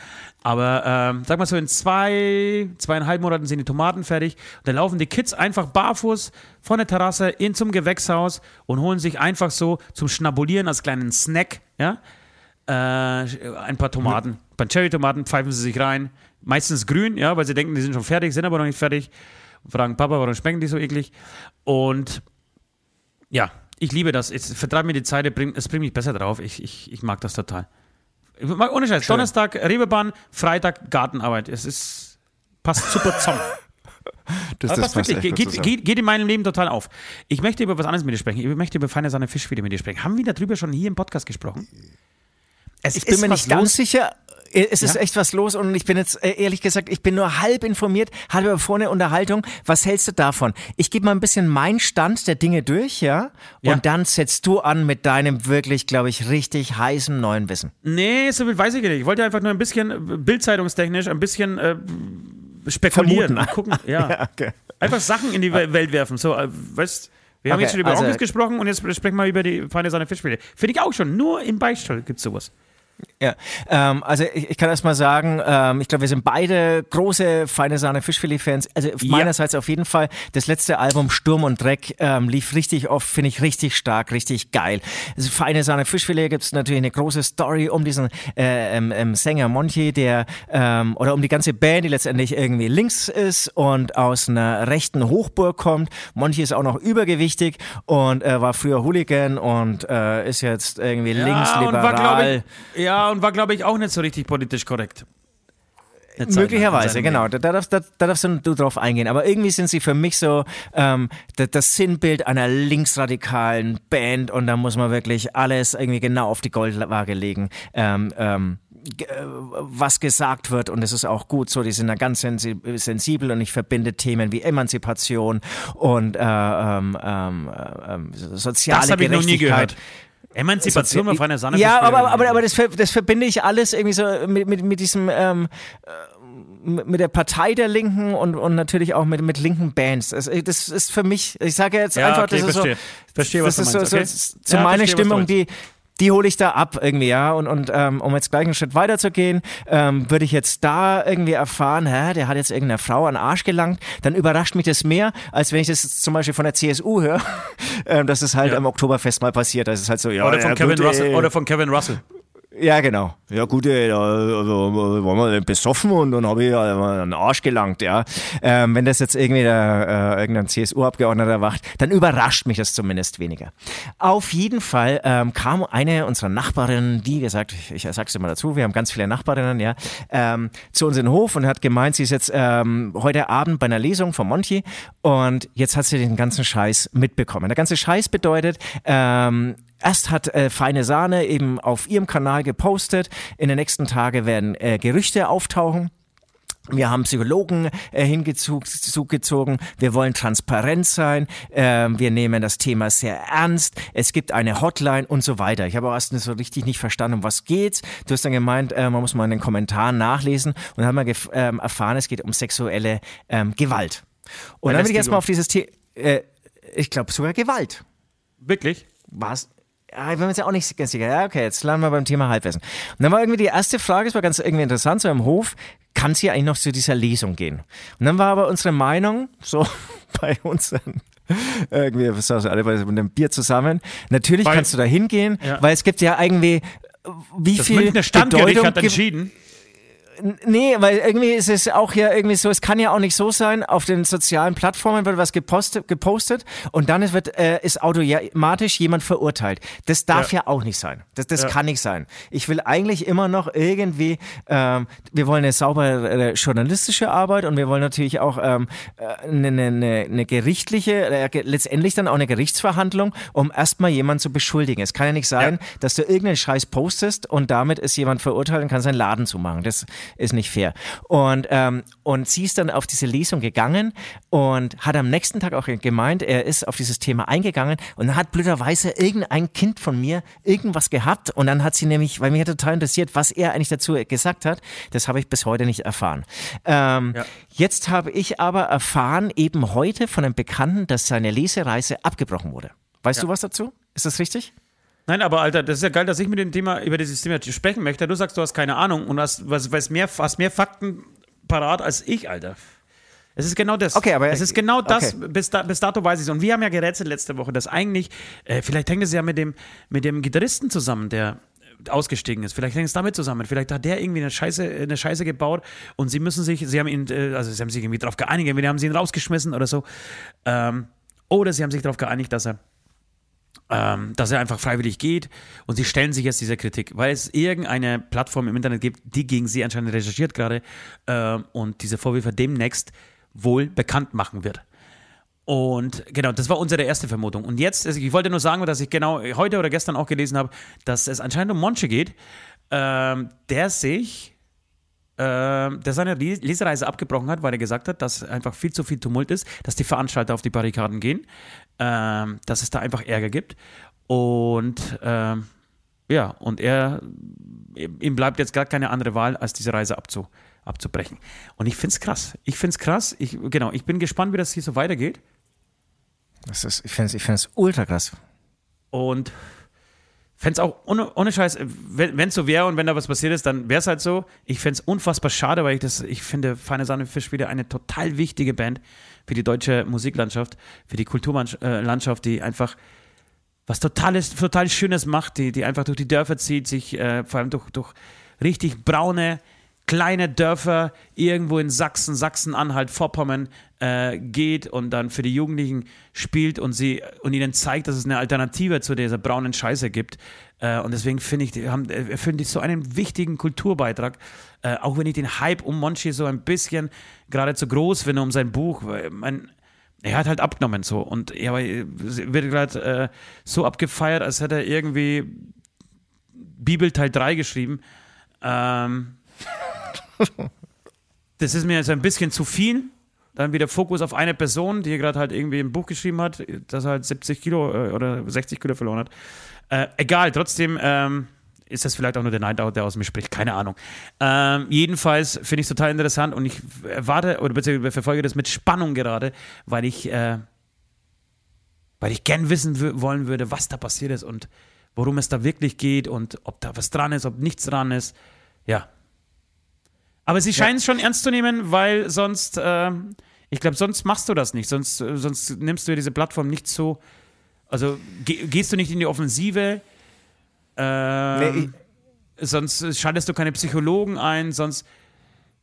Aber ähm, sag mal so, in zwei, zweieinhalb Monaten sind die Tomaten fertig. Und dann laufen die Kids einfach barfuß von der Terrasse in zum Gewächshaus und holen sich einfach so zum Schnabulieren als kleinen Snack, ja, äh, ein paar Tomaten. Ein paar Cherry-Tomaten pfeifen sie sich rein. Meistens grün, ja, weil sie denken, die sind schon fertig, sind aber noch nicht fertig. Fragen Papa, warum schmecken die so eklig? Und ja, ich liebe das. Es vertreibt mir die Zeit, es bringt, es bringt mich besser drauf. Ich, ich, ich mag das total. Ohne Scheiß. Donnerstag Rebebahn, Freitag Gartenarbeit. Es ist passt super zusammen. Das, das passt wirklich, geht, geht, geht in meinem Leben total auf. Ich möchte über was anderes mit dir sprechen. Ich möchte über feine Sahne Fischfilet mit dir sprechen. Haben wir darüber schon hier im Podcast gesprochen? Es Ich bin mir nicht ganz sicher. Es ist Ja? echt was los und ich bin jetzt äh, ehrlich gesagt, ich bin nur halb informiert, hatte aber vorne Unterhaltung. Was hältst du davon? Ich gebe mal ein bisschen meinen Stand der Dinge durch, ja? Und Ja. dann setzt du an mit deinem wirklich, glaube ich, richtig heißen neuen Wissen. Nee, so viel weiß ich nicht. Ich wollte einfach nur ein bisschen äh, bildzeitungstechnisch, ein bisschen äh, spekulieren Vermuten. und gucken. Ja. okay. Einfach Sachen in die Wel- Welt werfen. So, äh, weißt wir haben Okay, jetzt schon über also- Onkels gesprochen und jetzt sprechen wir über die feine Sahne Fischfilet. Finde ich auch schon. Nur im Beichtstuhl gibt es sowas. Ja, ähm, also ich, ich kann erst mal sagen, ähm, ich glaube, wir sind beide große feine Sahne Fischfilet-Fans. Also meinerseits auf jeden Fall. Das letzte Album Sturm und Dreck ähm, lief richtig oft, finde ich richtig stark, richtig geil. Also feine Sahne Fischfilet gibt es natürlich eine große Story um diesen äh, ähm, ähm, Sänger Monty, der ähm, oder um die ganze Band, die letztendlich irgendwie links ist und aus einer rechten Hochburg kommt. Monty ist auch noch übergewichtig und äh, war früher Hooligan und äh, ist jetzt irgendwie und war, linksliberal. glaube ich, ja, und war, glaube ich, auch nicht so richtig politisch korrekt. Möglicherweise, genau. Da, da, darfst, da, da darfst du drauf eingehen. Aber irgendwie sind sie für mich so ähm, das, das Sinnbild einer linksradikalen Band und da muss man wirklich alles irgendwie genau auf die Goldwaage legen. Ähm, ähm, äh, was gesagt wird und es ist auch gut so, die sind da ganz sensi sensibel und ich verbinde Themen wie Emanzipation und äh, ähm, ähm, äh, ähm, soziale Das habe ich noch nie Gerechtigkeit. gehört. Emanzipation war feine Sahne Ja, aber, aber, aber das, ver- das verbinde ich alles irgendwie so mit, mit, mit diesem, ähm, äh, mit der Partei der Linken und, und natürlich auch mit, mit linken Bands. Das, das ist für mich, ich sage jetzt Ja, einfach, okay, das ist verstehe. so, Verstehe, was das ist so, okay. so Ja, meine verstehe, was du Stimmung, die, die hole ich da ab irgendwie, ja. Und, und ähm, um jetzt gleich einen Schritt weiter zu gehen, ähm, würde ich jetzt da irgendwie erfahren, hä, der hat jetzt irgendeiner Frau an den Arsch gelangt, dann überrascht mich das mehr, als wenn ich das zum Beispiel von der CSU höre, ähm, dass es halt Ja. am Oktoberfest mal passiert. Das ist halt so, ja, Oder von, ja, Kevin gut, Russell, oder von Kevin Russell. Ja, genau. Ja, gut, da also, waren wir besoffen und dann habe ich ja einen Arsch gelangt, ja. Ähm, wenn das jetzt irgendwie der, äh, irgendein CSU-Abgeordneter macht, dann überrascht mich das zumindest weniger. Auf jeden Fall ähm, kam eine unserer Nachbarinnen, die gesagt, ich, ich sag's immer dazu, wir haben ganz viele Nachbarinnen, ja, ähm, zu uns in den Hof und hat gemeint, sie ist jetzt ähm, heute Abend bei einer Lesung von Monty und jetzt hat sie den ganzen Scheiß mitbekommen. Der ganze Scheiß bedeutet, ähm, Erst hat äh, Feine Sahne eben auf ihrem Kanal gepostet. In den nächsten Tagen werden äh, Gerüchte auftauchen. Wir haben Psychologen äh, hingezogen. Wir wollen transparent sein. Ähm, wir nehmen das Thema sehr ernst. Es gibt eine Hotline und so weiter. Ich habe auch erst so richtig nicht verstanden, um was geht's. Du hast dann gemeint, äh, man muss mal in den Kommentaren nachlesen. Und dann haben wir ähm, erfahren, es geht um sexuelle ähm, Gewalt. Und dann bin ich erstmal auf dieses Thema, äh, ich glaube sogar Gewalt. Wirklich? Was? Ja, ich bin mir jetzt auch nicht ganz sicher. Ja, okay, jetzt landen wir beim Thema Halbwissen. Und dann war irgendwie die erste Frage, das war ganz irgendwie interessant, so im Hof, kann es hier eigentlich noch zu dieser Lesung gehen? Und dann war aber unsere Meinung, so bei unseren irgendwie, wir saßen alle bei einem Bier zusammen. Natürlich weil, kannst du da hingehen, ja. weil es gibt ja irgendwie, wie das viel Münchner Standgericht hat entschieden. Nee, weil irgendwie ist es auch ja irgendwie so, es kann ja auch nicht so sein, auf den sozialen Plattformen wird was gepostet, gepostet und dann wird, äh, ist automatisch jemand verurteilt. Das darf ja, ja auch nicht sein. Das, das ja. kann nicht sein. Ich will eigentlich immer noch irgendwie, ähm, wir wollen eine saubere äh, journalistische Arbeit und wir wollen natürlich auch ähm, äh, eine, eine, eine gerichtliche, äh, letztendlich dann auch eine Gerichtsverhandlung, um erstmal jemanden zu beschuldigen. Es kann ja nicht sein, ja. dass du irgendeinen Scheiß postest und damit ist jemand verurteilt und kann seinen Laden zumachen. Das ist nicht fair. Und, ähm, und sie ist dann auf diese Lesung gegangen und hat am nächsten Tag auch gemeint, er ist auf dieses Thema eingegangen und dann hat blöderweise irgendein Kind von mir irgendwas gehabt und dann hat sie nämlich, weil mich hat total interessiert, was er eigentlich dazu gesagt hat, das habe ich bis heute nicht erfahren. Ähm, ja. Jetzt habe ich aber erfahren, eben heute von einem Bekannten, dass seine Lesereise abgebrochen wurde. Weißt ja. du was dazu? Ist das richtig? Nein, aber Alter, das ist ja geil, dass ich mit dem Thema, über dieses Thema sprechen möchte. Du sagst, du hast keine Ahnung und hast, was, was mehr, hast mehr Fakten parat als ich, Alter. Es ist genau das. Okay, aber es ist genau das. Okay. Bis, da, bis dato weiß ich es. Und wir haben ja gerätselt letzte Woche, dass eigentlich, äh, vielleicht hängt es ja mit dem, mit dem Gitarristen zusammen, der ausgestiegen ist. Vielleicht hängt es damit zusammen. Vielleicht hat der irgendwie eine Scheiße, eine Scheiße gebaut und sie müssen sich, sie haben ihn, äh, also sie haben sich irgendwie darauf geeinigt, entweder haben sie ihn rausgeschmissen oder so. Ähm, oder sie haben sich darauf geeinigt, dass er ähm, dass er einfach freiwillig geht und sie stellen sich jetzt dieser Kritik, weil es irgendeine Plattform im Internet gibt, die gegen sie anscheinend recherchiert gerade äh, und diese Vorwürfe demnächst wohl bekannt machen wird. Und genau, das war unsere erste Vermutung. Und jetzt, also ich wollte nur sagen, dass ich genau heute oder gestern auch gelesen habe, dass es anscheinend um Monche geht, ähm, der sich der seine Lesereise abgebrochen hat, weil er gesagt hat, dass einfach viel zu viel Tumult ist, dass die Veranstalter auf die Barrikaden gehen, äh, dass es da einfach Ärger gibt. Und äh, ja, und er, ihm bleibt jetzt gar keine andere Wahl, als diese Reise abzu, abzubrechen. Und ich finde es krass. Ich finde es krass. Ich, genau, ich bin gespannt, wie das hier so weitergeht. Das ist, ich finde es ich ultra krass. Und fände es auch ohne, ohne Scheiß, wenn es so wäre und wenn da was passiert ist, dann wäre es halt so. Ich fände es unfassbar schade, weil ich das, ich finde Feine Sahne Fisch wieder eine total wichtige Band für die deutsche Musiklandschaft, für die Kulturlandschaft, die einfach was totales, total Schönes macht, die, die einfach durch die Dörfer zieht, sich äh, vor allem durch, durch richtig braune, kleine Dörfer irgendwo in Sachsen, Sachsen-Anhalt, Vorpommern äh, geht und dann für die Jugendlichen spielt und sie und ihnen zeigt, dass es eine Alternative zu dieser braunen Scheiße gibt. Äh, und deswegen finde ich, die haben, äh, finde ich so einen wichtigen Kulturbeitrag. Äh, auch wenn ich den Hype um Monchi so ein bisschen gerade zu groß finde um sein Buch. Mein, er hat halt abgenommen so und er wird gerade äh, so abgefeiert, als hätte er irgendwie Bibel Teil 3 geschrieben. Ähm, das ist mir jetzt ein bisschen zu viel. Dann wieder Fokus auf eine Person, die gerade halt irgendwie ein Buch geschrieben hat, das halt 70 Kilo äh, oder 60 Kilo verloren hat. Äh, egal, trotzdem ähm, ist das vielleicht auch nur der Nightout, der aus mir spricht, keine Ahnung. Ähm, jedenfalls finde ich es total interessant und ich erwarte oder beziehungsweise verfolge das mit Spannung gerade, weil ich, äh, weil ich gern wissen wollen würde, was da passiert ist und worum es da wirklich geht und ob da was dran ist, ob nichts dran ist. Ja, aber sie scheinen es ja. schon ernst zu nehmen, weil sonst, äh, ich glaube, sonst machst du das nicht. Sonst, sonst nimmst du diese Plattform nicht so. Also ge gehst du nicht in die Offensive. Äh, nee, sonst schaltest du keine Psychologen ein, sonst.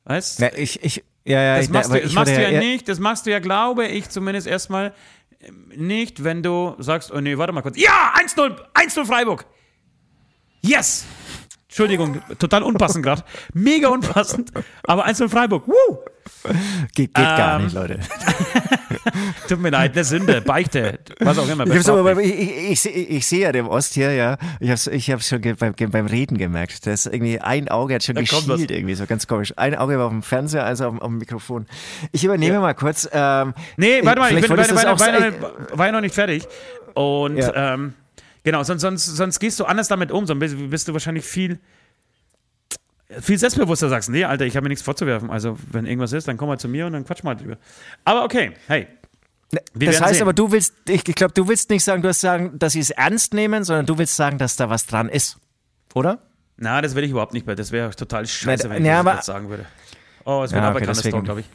Weißt du? ich, ich, ja, ja, das machst, du, das machst du ja, ja, nicht. Das machst du ja, glaube ich, zumindest erstmal nicht, wenn du sagst, oh nee, warte mal kurz. Ja, 1-0, 1-0 Freiburg. Yes! Entschuldigung, total unpassend gerade. Mega unpassend. Aber 1 Freiburg. Woo! Geht, geht gar Ähm, nicht, Leute. Tut mir leid, eine Sünde, Beichte, was auch immer. Ich, aber, ich, ich, ich, ich sehe ja den Ost hier, ja. Ich hab's, ich hab's schon beim, beim Reden gemerkt. Das ist irgendwie ein Auge hat schon Da geschielt, irgendwie so ganz komisch. Ein Auge war auf dem Fernseher, also auf, dem- auf dem Mikrofon. Ich übernehme mal kurz. Ähm, Nee, warte mal, ich bin war, war, ja noch nicht fertig. Und Ja. ähm, genau, sonst, sonst, sonst gehst du anders damit um, sonst bist, du wahrscheinlich viel, viel selbstbewusster sagst, nee, Alter, ich habe mir nichts vorzuwerfen. Also, wenn irgendwas ist, dann komm mal zu mir und dann quatsch mal drüber. Aber okay, hey. Wir Ne, das werden heißt sehen. aber, du willst, ich, ich glaube, du willst nicht sagen, du wirst sagen, dass sie es ernst nehmen, sondern du willst sagen, dass da was dran ist. Oder? Na, das will ich überhaupt nicht mehr. Das wäre total scheiße, wenn ich ja, das aber- sagen würde. Oh, es wird Ja, aber okay, deswegen- Talk, glaube ich.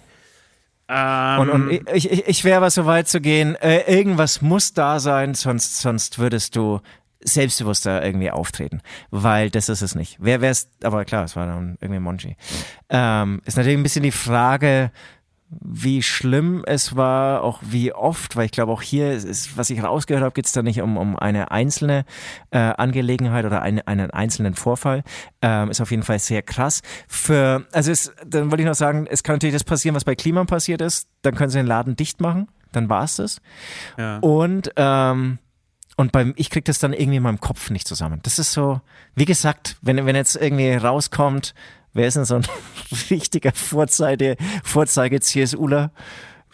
Ähm, Und, und ich, ich, ich wäre aber so weit zu gehen, äh, irgendwas muss da sein, sonst, sonst würdest du selbstbewusster irgendwie auftreten. Weil das ist es nicht. Wer wär's, aber klar, es war dann irgendwie Monchi. Ähm, ist natürlich ein bisschen die Frage, wie schlimm es war, auch wie oft, weil ich glaube auch hier, ist, was ich rausgehört habe, geht es da nicht um, um eine einzelne äh, Angelegenheit oder eine, einen einzelnen Vorfall. Ähm, ist auf jeden Fall sehr krass. Für, also es, dann wollte ich noch sagen, es kann natürlich das passieren, was bei Kliman passiert ist. Dann können sie den Laden dicht machen, dann war es das. ja. Und ähm, und beim, ich krieg das dann irgendwie in meinem Kopf nicht zusammen. Das ist so, wie gesagt, wenn, wenn jetzt irgendwie rauskommt, wer ist denn so ein richtiger Vorzeige, Vorzeige CSUler,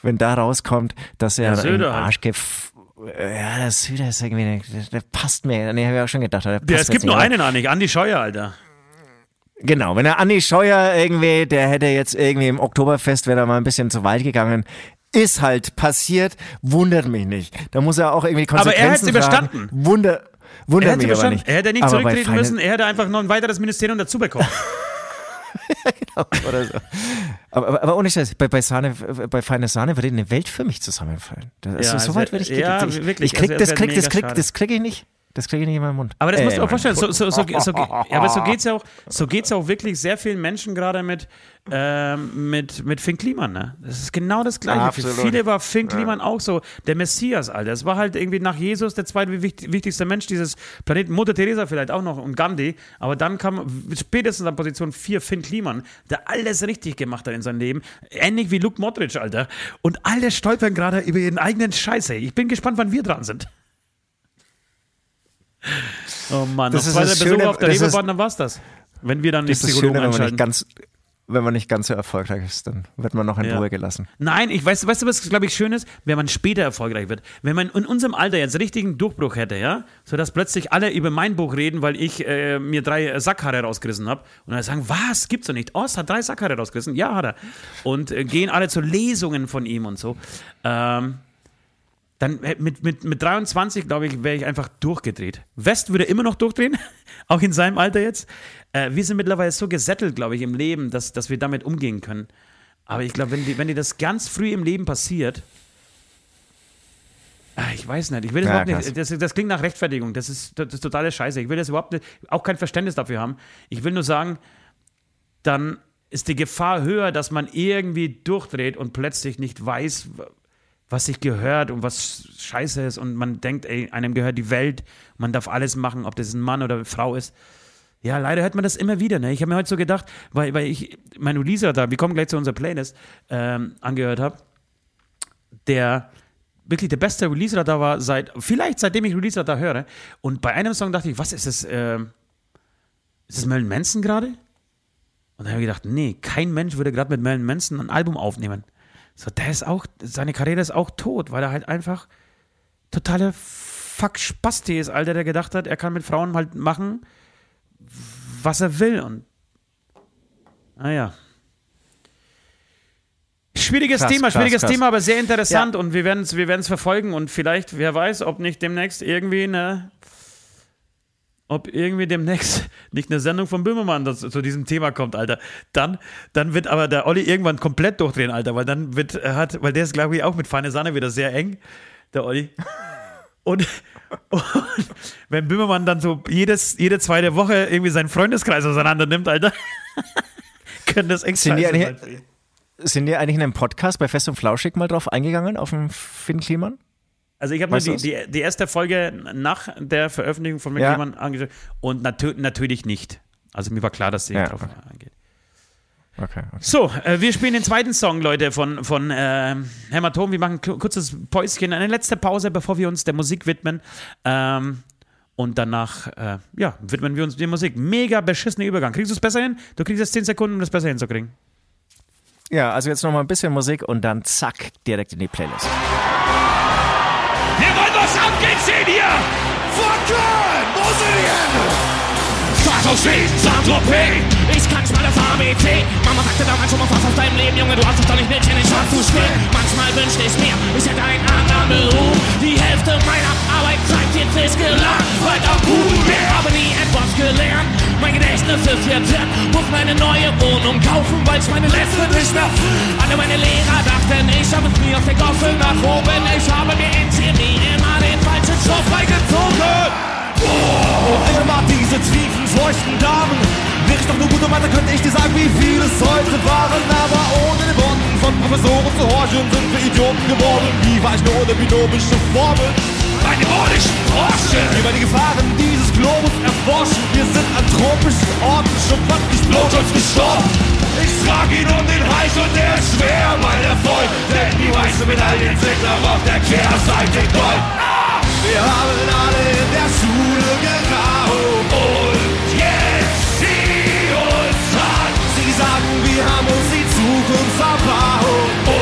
wenn da rauskommt, dass er Ja, einen halt. Arsch gef ja, das Söder ist irgendwie, der, der passt mir, nee, habe ich auch schon gedacht. Der ja, es gibt nur einen, Annik, Andi Scheuer, Alter. Genau, wenn der Andi Scheuer irgendwie, der hätte jetzt irgendwie im Oktoberfest, wäre er mal ein bisschen zu weit gegangen. Ist halt passiert, wundert mich nicht. Da muss er auch irgendwie Aber er Konsequenzen hätt's tragen. überstanden. Wunder, Er wundert hätte mich aber nicht. Er hätte nicht Aber zurücktreten müssen, er hätte einfach noch ein weiteres Ministerium dazu bekommen. Oder so. aber, aber, aber ohne Scheiß, bei, bei, Sahne, bei Feine Sahne würde eine Welt für mich zusammenfallen. Das, Ja, so weit würde ich ja, ich, wirklich, Ich krieg, also das, krieg, das, krieg, das krieg ich nicht. Das kriege ich nicht in meinen Mund. Aber das Äh, musst du auch meinen vorstellen, so, so, so, so, ja, aber so geht's ja auch, so geht's ja auch wirklich sehr vielen Menschen gerade mit, ähm, mit, mit Finn Kliman, ne? Das ist genau das Gleiche. Für Absolut. viele war Finn Kliman auch so der Messias, Alter. Es war halt irgendwie nach Jesus der zweitwichtigste Mensch dieses Planeten, Mutter Teresa vielleicht auch noch und Gandhi, aber dann kam spätestens an Position 4 Finn Kliman, der alles richtig gemacht hat in seinem Leben, ähnlich wie Luke Modric, Alter. Und alle stolpern gerade über ihren eigenen Scheiße. Ich bin gespannt, wann wir dran sind. Oh Mann, Das noch ist das Schöne- auf der das Reeperbahn, dann war's das. Wenn wir dann Das das Psychologen Schöne, wenn man, einschalten. nicht ganz, wenn man nicht ganz so erfolgreich ist, dann wird man noch in Ja. Ruhe gelassen. Nein, ich weiß, weißt du, was glaube ich schön ist, wenn man später erfolgreich wird. Wenn man in unserem Alter jetzt richtigen Durchbruch hätte, ja, so dass plötzlich alle über mein Buch reden, weil ich äh, mir drei äh, Sackhaare rausgerissen habe und dann sagen, was gibt's doch nicht? Ost hat drei Sackhaare rausgerissen, ja hat er. Und äh, gehen alle zu Lesungen von ihm und so. Ähm, dann mit, mit, mit 23, glaube ich, wäre ich einfach durchgedreht. West würde immer noch durchdrehen, auch in seinem Alter jetzt. Äh, wir sind mittlerweile so gesettelt, glaube ich, im Leben, dass, dass wir damit umgehen können. Aber ich glaube, wenn, die, wenn dir das ganz früh im Leben passiert, ah, ich weiß nicht, ich will das Ja, überhaupt nicht, das, das klingt nach Rechtfertigung, das ist, das ist totale Scheiße. Ich will das überhaupt nicht, auch kein Verständnis dafür haben. Ich will nur sagen, dann ist die Gefahr höher, dass man irgendwie durchdreht und plötzlich nicht weiß, was sich gehört und was scheiße ist und man denkt, ey, einem gehört die Welt, man darf alles machen, ob das ein Mann oder eine Frau ist. Ja, leider hört man das immer wieder. Ne? Ich habe mir heute so gedacht, weil, weil ich meine Lisa da, wir kommen gleich zu unserer Playlist, ähm, angehört habe, der wirklich der beste Release da war, seit, vielleicht seitdem ich Release da höre. Und bei einem Song dachte ich, was ist das? ähm, ist das Marilyn Manson gerade? Und dann habe ich gedacht, nee, kein Mensch würde gerade mit Marilyn Manson ein Album aufnehmen. So, der ist auch, seine Karriere ist auch tot, weil er halt einfach totaler Fuck Spasti ist, Alter, der gedacht hat, er kann mit Frauen halt machen, was er will. Und naja. Schwieriges Krass, Thema, krass, schwieriges krass. Thema, aber sehr interessant und wir werden es wir werden's verfolgen und vielleicht, wer weiß, ob nicht demnächst irgendwie eine, ob irgendwie demnächst nicht eine Sendung von Böhmermann zu diesem Thema kommt, Alter. Dann, dann wird aber der Olli irgendwann komplett durchdrehen, Alter, weil dann wird, er hat, weil der ist, glaube ich, auch mit feine Sahne wieder sehr eng, der Olli. Und, und wenn Böhmermann dann so jedes, jede zweite Woche irgendwie seinen Freundeskreis auseinander nimmt, Alter, können das echt Sind die eigentlich-. Sind die eigentlich in einem Podcast bei Fest und Flauschig mal drauf eingegangen, auf den Finn Kliman? Also ich habe mir die, die, die erste Folge nach der Veröffentlichung von Ja. McLean angeschaut und natür natürlich nicht. Also mir war klar, dass sie Ja, drauf okay. eingeht. Okay, okay. So, äh, wir spielen den zweiten Song, Leute, von, von äh, Hämatom. Wir machen ein ku- kurzes Päuschen, eine letzte Pause, bevor wir uns der Musik widmen. Ähm, und danach, äh, ja, widmen wir uns der Musik. Mega beschissener Übergang. Kriegst du es besser hin? Du kriegst jetzt 10 Sekunden, um das besser hinzukriegen. Ja, also jetzt noch mal ein bisschen Musik und dann zack, direkt in die Playlist. Ich kann's mal das ABC. Mama sagte damals schon mal was aus deinem Leben, Junge, du hast doch nicht nötig, in den Schatz zu stehen. Manchmal wünschte ich mir, ich hätte einen anderen Beruf. Die Hälfte meiner Arbeitszeit jetzt ist gelangweilt am Pool. Habe nie etwas gelernt, mein Gedächtnis ist jetzt hin. Muss meine neue Wohnung kaufen, weil ich meine letzte nicht mehr. Alle meine Lehrer dachten, ich habe es nie aus der Gosse nach oben. Ich habe mir in Chemie immer den falschen Stoff beigezogen. Und mag diese tiefen, feuchten Damen. Wäre ich doch nur gut und könnte ich dir sagen, wie viel es heute waren. Aber ohne den Worten von Professoren zu horchen, sind wir Idioten geworden. Wie war ich nur ohne binomische Formeln? Meine ironischen Porsche! Über die Gefahren dieses Globus erforschen. Wir sind an tropischen Orten schon praktisch blutschutz gestorben. Ich trage ihn um den Hals und der ist schwer, mein Erfolg. Denn die weiße Medaillen sind auf der Kehrseite Gold. Wir haben alle in der Schule geraucht. Und jetzt sieh uns an. Sie sagen, wir haben uns die Zukunft verbaut.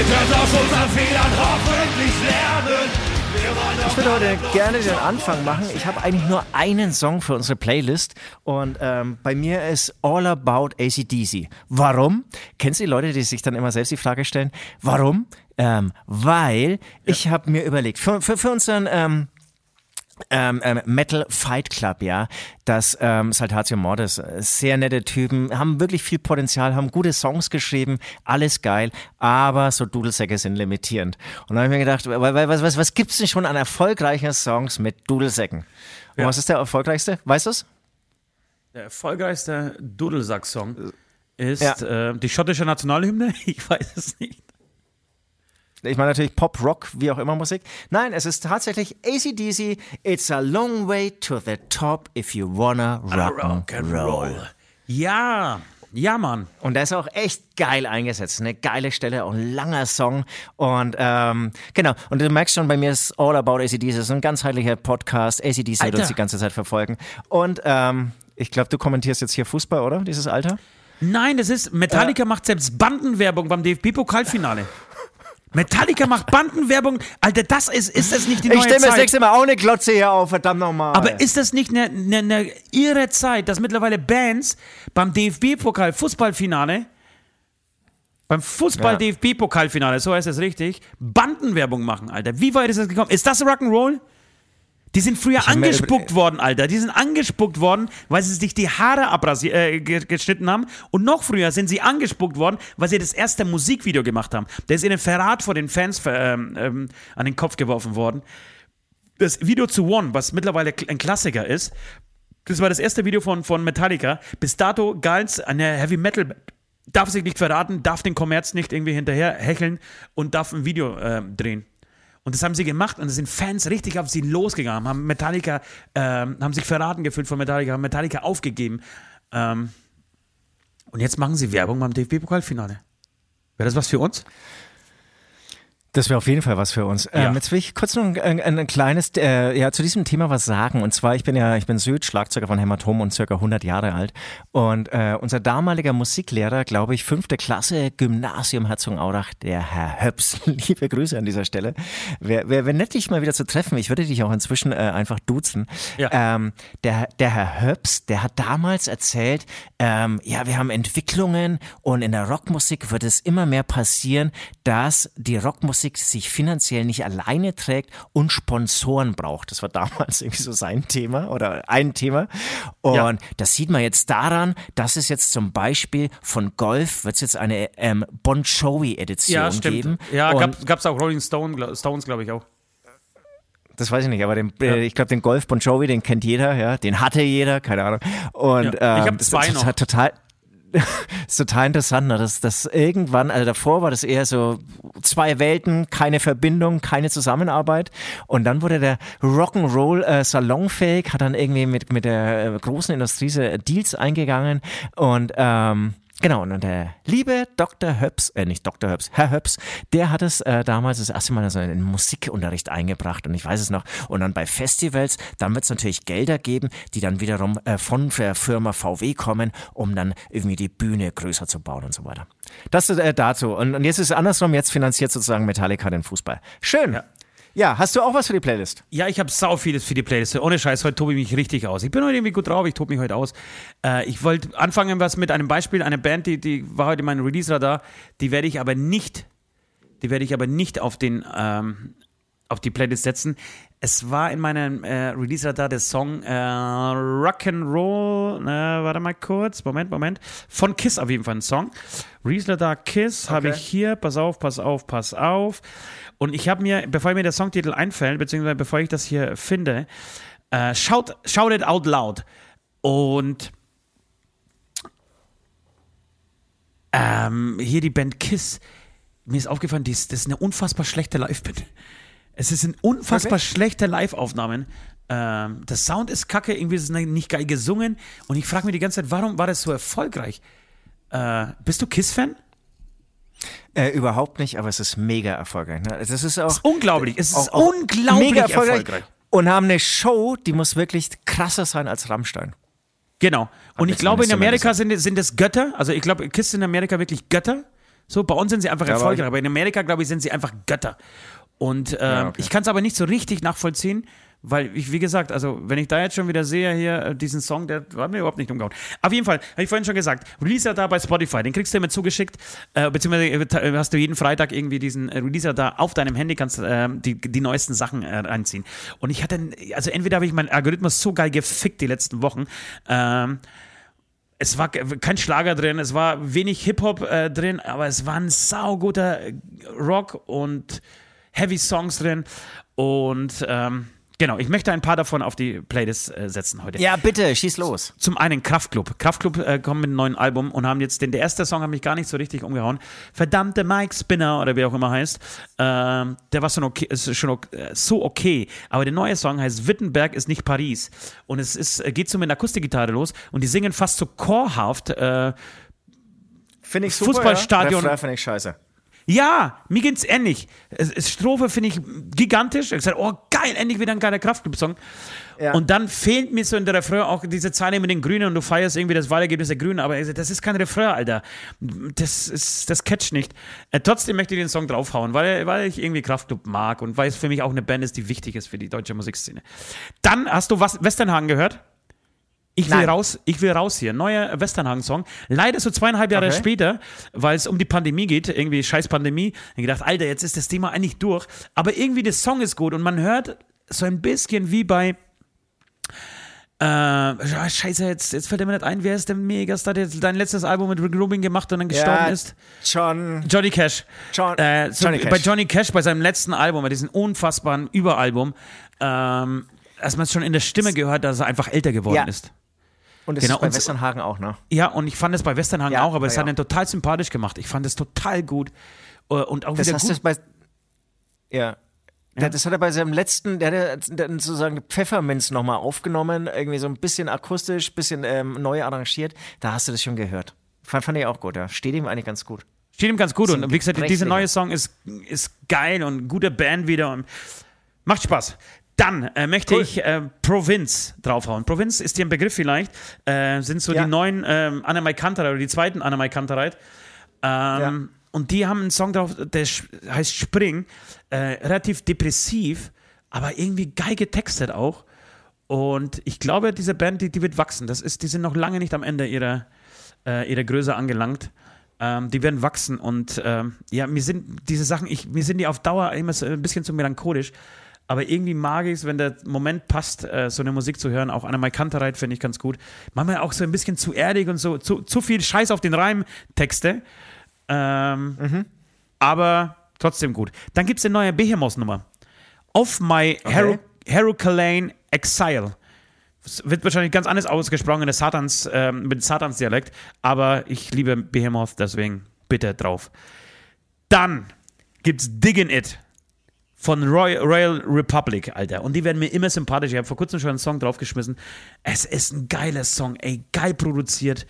An. Ihr könnt aus unseren Fehlern hoffentlich lernen. Wir wollen Ich würde heute gerne den Anfang machen. Ich habe eigentlich nur einen Song für unsere Playlist und ähm, bei mir ist All About ACDC. Warum? Kennst du die Leute, die sich dann immer selbst die Frage stellen? Warum? Ähm, weil ich habe mir überlegt, für, für, für unseren ähm, ähm, ähm, Metal Fight Club, ja, das ähm, Saltatio Mortis, äh, sehr nette Typen, haben wirklich viel Potenzial, haben gute Songs geschrieben, alles geil, aber so Dudelsäcke sind limitierend. Und dann habe ich mir gedacht, wa- wa- was, was, was gibt's denn schon an erfolgreichen Songs mit Dudelsäcken? Und was ist der erfolgreichste? Weißt du's? Der erfolgreichste Dudelsack-Song ist Ja. äh, die schottische Nationalhymne. Ich weiß es nicht. Ich meine natürlich Pop, Rock, wie auch immer Musik. Nein, es ist tatsächlich ACDC. It's a long way to the top if you wanna rock and roll. Ja, ja, Mann. Und der ist auch echt geil eingesetzt. Eine geile Stelle, auch ein langer Song. Und ähm, genau, und du merkst schon, bei mir ist All About ACDC. Es ist ein ganzheitlicher Podcast. ACDC wird uns die ganze Zeit verfolgen. Und ähm, ich glaube, du kommentierst jetzt hier Fußball, oder? Dieses Alter? Nein, das ist, Metallica macht selbst Bandenwerbung beim DFB-Pokalfinale. Metallica macht Bandenwerbung. Alter, das ist, ist das nicht die neue Ich stelle mir das Zeit? nächste Mal auch eine Glotze hier auf, verdammt nochmal. Aber ist das nicht eine, eine, eine irre Zeit, dass mittlerweile Bands beim DFB-Pokal Fußballfinale, beim Fußball-DFB-Pokalfinale, so heißt es richtig, Bandenwerbung machen, Alter. Wie weit ist das gekommen? Ist das Rock'n'Roll? Die sind früher angespuckt worden, Alter. Die sind angespuckt worden, weil sie sich die Haare äh, ge- geschnitten haben. Und noch früher sind sie angespuckt worden, weil sie das erste Musikvideo gemacht haben. Da ist ihnen Verrat vor den Fans ähm, ähm, an den Kopf geworfen worden. Das Video zu One, was mittlerweile ein Klassiker ist, das war das erste Video von, von Metallica. Bis dato galt eine Heavy Metal darf sich nicht verraten, darf den Kommerz nicht irgendwie hinterher hecheln und darf ein Video äh, drehen. Und das haben sie gemacht und es sind Fans richtig auf sie losgegangen, haben Metallica, ähm, haben sich verraten gefühlt von Metallica, haben Metallica aufgegeben. Ähm, und jetzt machen sie Werbung beim DFB-Pokalfinale. Wäre das was für uns? Das wäre auf jeden Fall was für uns. Ja. Ähm, jetzt will ich kurz noch ein, ein, ein kleines, äh, ja, zu diesem Thema was sagen. Und zwar, ich bin ja, ich bin Süd, Schlagzeuger von Hämatom und circa 100 Jahre alt. Und äh, unser damaliger Musiklehrer, glaube ich, fünfte Klasse, Gymnasium Herzogenaurach, der Herr Höps, liebe Grüße an dieser Stelle. Wäre wär, wär nett, dich mal wieder zu treffen. Ich würde dich auch inzwischen äh, einfach duzen. Ja. Ähm, der, der Herr Höps, der hat damals erzählt, ähm, ja, wir haben Entwicklungen und in der Rockmusik wird es immer mehr passieren, dass die Rockmusik sich finanziell nicht alleine trägt und Sponsoren braucht. Das war damals irgendwie so sein Thema oder ein Thema. Und Ja. das sieht man jetzt daran, dass es jetzt zum Beispiel von Golf wird es jetzt eine ähm, Bon Jovi Edition geben. Ja, gab es auch Rolling Stone, Stones, glaube ich auch. Das weiß ich nicht, aber den, äh, ich glaube, den Golf Bon Jovi, den kennt jeder, ja, den hatte jeder, keine Ahnung. Und Ja, ich ähm, hab das zwei ist noch. Total, ist total interessant, ne? dass das irgendwann, also davor war das eher so zwei Welten, keine Verbindung, keine Zusammenarbeit. Und dann wurde der Rock'n'Roll äh, salonfähig, hat dann irgendwie mit, mit der äh, großen Industrie Deals eingegangen und ähm, Genau, und der liebe Dr. Höps, äh, nicht Dr. Höps, Herr Höps, der hat es äh, damals das erste Mal so in den Musikunterricht eingebracht und ich weiß es noch. Und dann bei Festivals, dann wird es natürlich Gelder geben, die dann wiederum äh, von der Firma VW kommen, um dann irgendwie die Bühne größer zu bauen und so weiter. Das ist äh, dazu. Und, und jetzt ist es andersrum, jetzt finanziert sozusagen Metallica den Fußball. Schön. Ja. Ja, hast du auch was für die Playlist? Ja, ich habe sau vieles für die Playlist. Ohne Scheiß, heute tobe ich mich richtig aus. Ich bin heute irgendwie gut drauf, ich tobe mich heute aus. Äh, ich wollte anfangen was mit einem Beispiel, eine Band, die, die war heute in meinem Release-Radar, die werde ich aber nicht, die werde ich aber nicht auf den, ähm, auf die Playlist setzen. Es war in meinem äh, Release-Radar der Song äh, Rock'n'Roll, äh, warte mal kurz, Moment, Moment, von Kiss auf jeden Fall ein Song. Release-Radar Kiss habe Okay. ich hier, pass auf, pass auf, pass auf. Und ich habe mir, bevor mir der Songtitel einfällt, beziehungsweise bevor ich das hier finde, äh, shout, shout it out loud. Und ähm, hier die Band Kiss. Mir ist aufgefallen, das ist eine unfassbar schlechte Live-Band. Es ist ein unfassbar Wirklich? schlechte Live-Aufnahmen. Ähm, der Sound ist kacke, irgendwie ist es nicht geil gesungen. Und ich frage mich die ganze Zeit, warum war das so erfolgreich? Äh, bist du Kiss-Fan? Äh, überhaupt nicht, aber es ist mega erfolgreich. Ne? Das ist auch Unglaublich. Es ist auch- unglaublich mega erfolgreich. erfolgreich. Und haben eine Show, die muss wirklich krasser sein als Rammstein. Genau. Und ich glaube, in Amerika sind, sind es Götter. Also ich glaube, Kiss in Amerika wirklich Götter. So, bei uns sind sie einfach Ja, aber- erfolgreich, aber in Amerika, glaube ich, sind sie einfach Götter. Und ähm, okay. ich kann es aber nicht so richtig nachvollziehen, weil ich, wie gesagt, also wenn ich da jetzt schon wieder sehe, hier äh, diesen Song, der war mir überhaupt nicht umgehauen. Auf jeden Fall, habe ich vorhin schon gesagt, Releaser da bei Spotify, den kriegst du immer zugeschickt, äh, beziehungsweise äh, hast du jeden Freitag irgendwie diesen äh, Releaser da auf deinem Handy, kannst äh, die, die neuesten Sachen äh, reinziehen. Und ich hatte, also entweder habe ich meinen Algorithmus so geil gefickt die letzten Wochen, ähm, es war ke- kein Schlager drin, es war wenig Hip-Hop äh, drin, aber es war ein sauguter äh, Rock und Heavy Songs drin. Und ähm, genau, ich möchte ein paar davon auf die Playlist äh, setzen heute. Ja, bitte, schieß los. Zum einen Kraftklub. Kraftklub äh, kommen mit einem neuen Album und haben jetzt den, der erste Song hat mich gar nicht so richtig umgehauen. Verdammte Mike Spinner oder wie auch immer heißt. Ähm, der war so okay, ist schon okay, äh, so okay. Aber der neue Song heißt Wittenberg ist nicht Paris. Und es ist, äh, geht so mit einer Akustikgitarre los und die singen fast so chorhaft. Äh, Finde ich Fußballstadion- Ja? Finde ich scheiße. Ja, mir geht's ähnlich. Strophe finde ich gigantisch. Ich habe gesagt, oh geil, endlich wieder ein geiler Kraftclub-Song. Ja. Und dann fehlt mir so in der Refrain auch diese Zeile mit den Grünen und du feierst irgendwie das Wahlergebnis der Grünen, aber das ist kein Refrain, Alter. Das ist, das catcht nicht. Äh, trotzdem möchte ich den Song draufhauen, weil, weil ich irgendwie Kraftclub mag und weil es für mich auch eine Band ist, die wichtig ist für die deutsche Musikszene. Dann hast du was, Westernhagen gehört? Ich will Nein. raus, ich will raus hier. Neuer Westernhagen-Song. Leider so zweieinhalb Jahre Okay. später, weil es um die Pandemie geht, irgendwie scheiß Pandemie. Ich gedacht, Alter, jetzt ist das Thema eigentlich durch. Aber irgendwie der Song ist gut und man hört so ein bisschen wie bei. Äh, ja, scheiße, jetzt, jetzt fällt mir nicht ein, wer ist der Megastar, der dein letztes Album mit Rick Rubin gemacht und dann gestorben ist? John. Johnny Cash. John- äh, so Johnny Cash. Bei Johnny Cash, bei seinem letzten Album, bei diesem unfassbaren Überalbum, ähm, dass man es schon in der Stimme gehört, dass er einfach älter geworden Ja. ist. Und das Genau, ist bei und Westernhagen auch, ne? Ja, und ich fand es bei Westernhagen Ja, auch, aber es ja, hat ja. ihn total sympathisch gemacht. Ich fand es total gut. Äh, Und auch Das wieder hast gut. du bei. Ja. Das hat er bei seinem letzten, der hat hat sozusagen Pfefferminz nochmal aufgenommen, irgendwie so ein bisschen akustisch, bisschen ähm, neu arrangiert. Da hast du das schon gehört. Fand, fand ich auch gut, ja. Steht ihm eigentlich ganz gut. Steht ihm ganz gut. Und wie gesagt, dieser neue Song ist, ist geil und gute Band wieder und macht Spaß. Dann äh, möchte Cool. ich äh, Provinz draufhauen. Provinz ist dir ein Begriff vielleicht. Äh, sind so Ja. die neuen ähm, Anna Kantereit oder die zweiten Anna Kantereit. Ähm, Und die haben einen Song drauf, der heißt Spring. Äh, relativ depressiv, aber irgendwie geil getextet auch. Und ich glaube, diese Band, die, die wird wachsen. Das ist, die sind noch lange nicht am Ende ihrer, äh, ihrer Größe angelangt. Ähm, die werden wachsen und ähm, ja, mir sind diese Sachen, ich, mir sind die auf Dauer immer so ein bisschen zu melancholisch. Aber irgendwie mag ich es, wenn der Moment passt, äh, so eine Musik zu hören. Auch Annemai Kantereit finde ich ganz gut. Manchmal auch so ein bisschen zu erdig und so, zu, zu viel Scheiß auf den Reim Texte. Ähm, Aber trotzdem gut. Dann gibt es eine neue Behemoth-Nummer. Auf My Hurricane Exile. Es wird wahrscheinlich ganz anders ausgesprochen in der Satans, ähm, mit Satans-Dialekt, aber ich liebe Behemoth, deswegen bitte drauf. Dann gibt's Diggin' It von Roy, Royal Republic, Alter. Und die werden mir immer sympathisch. Ich habe vor kurzem schon einen Song draufgeschmissen. Es ist ein geiler Song, ey, geil produziert,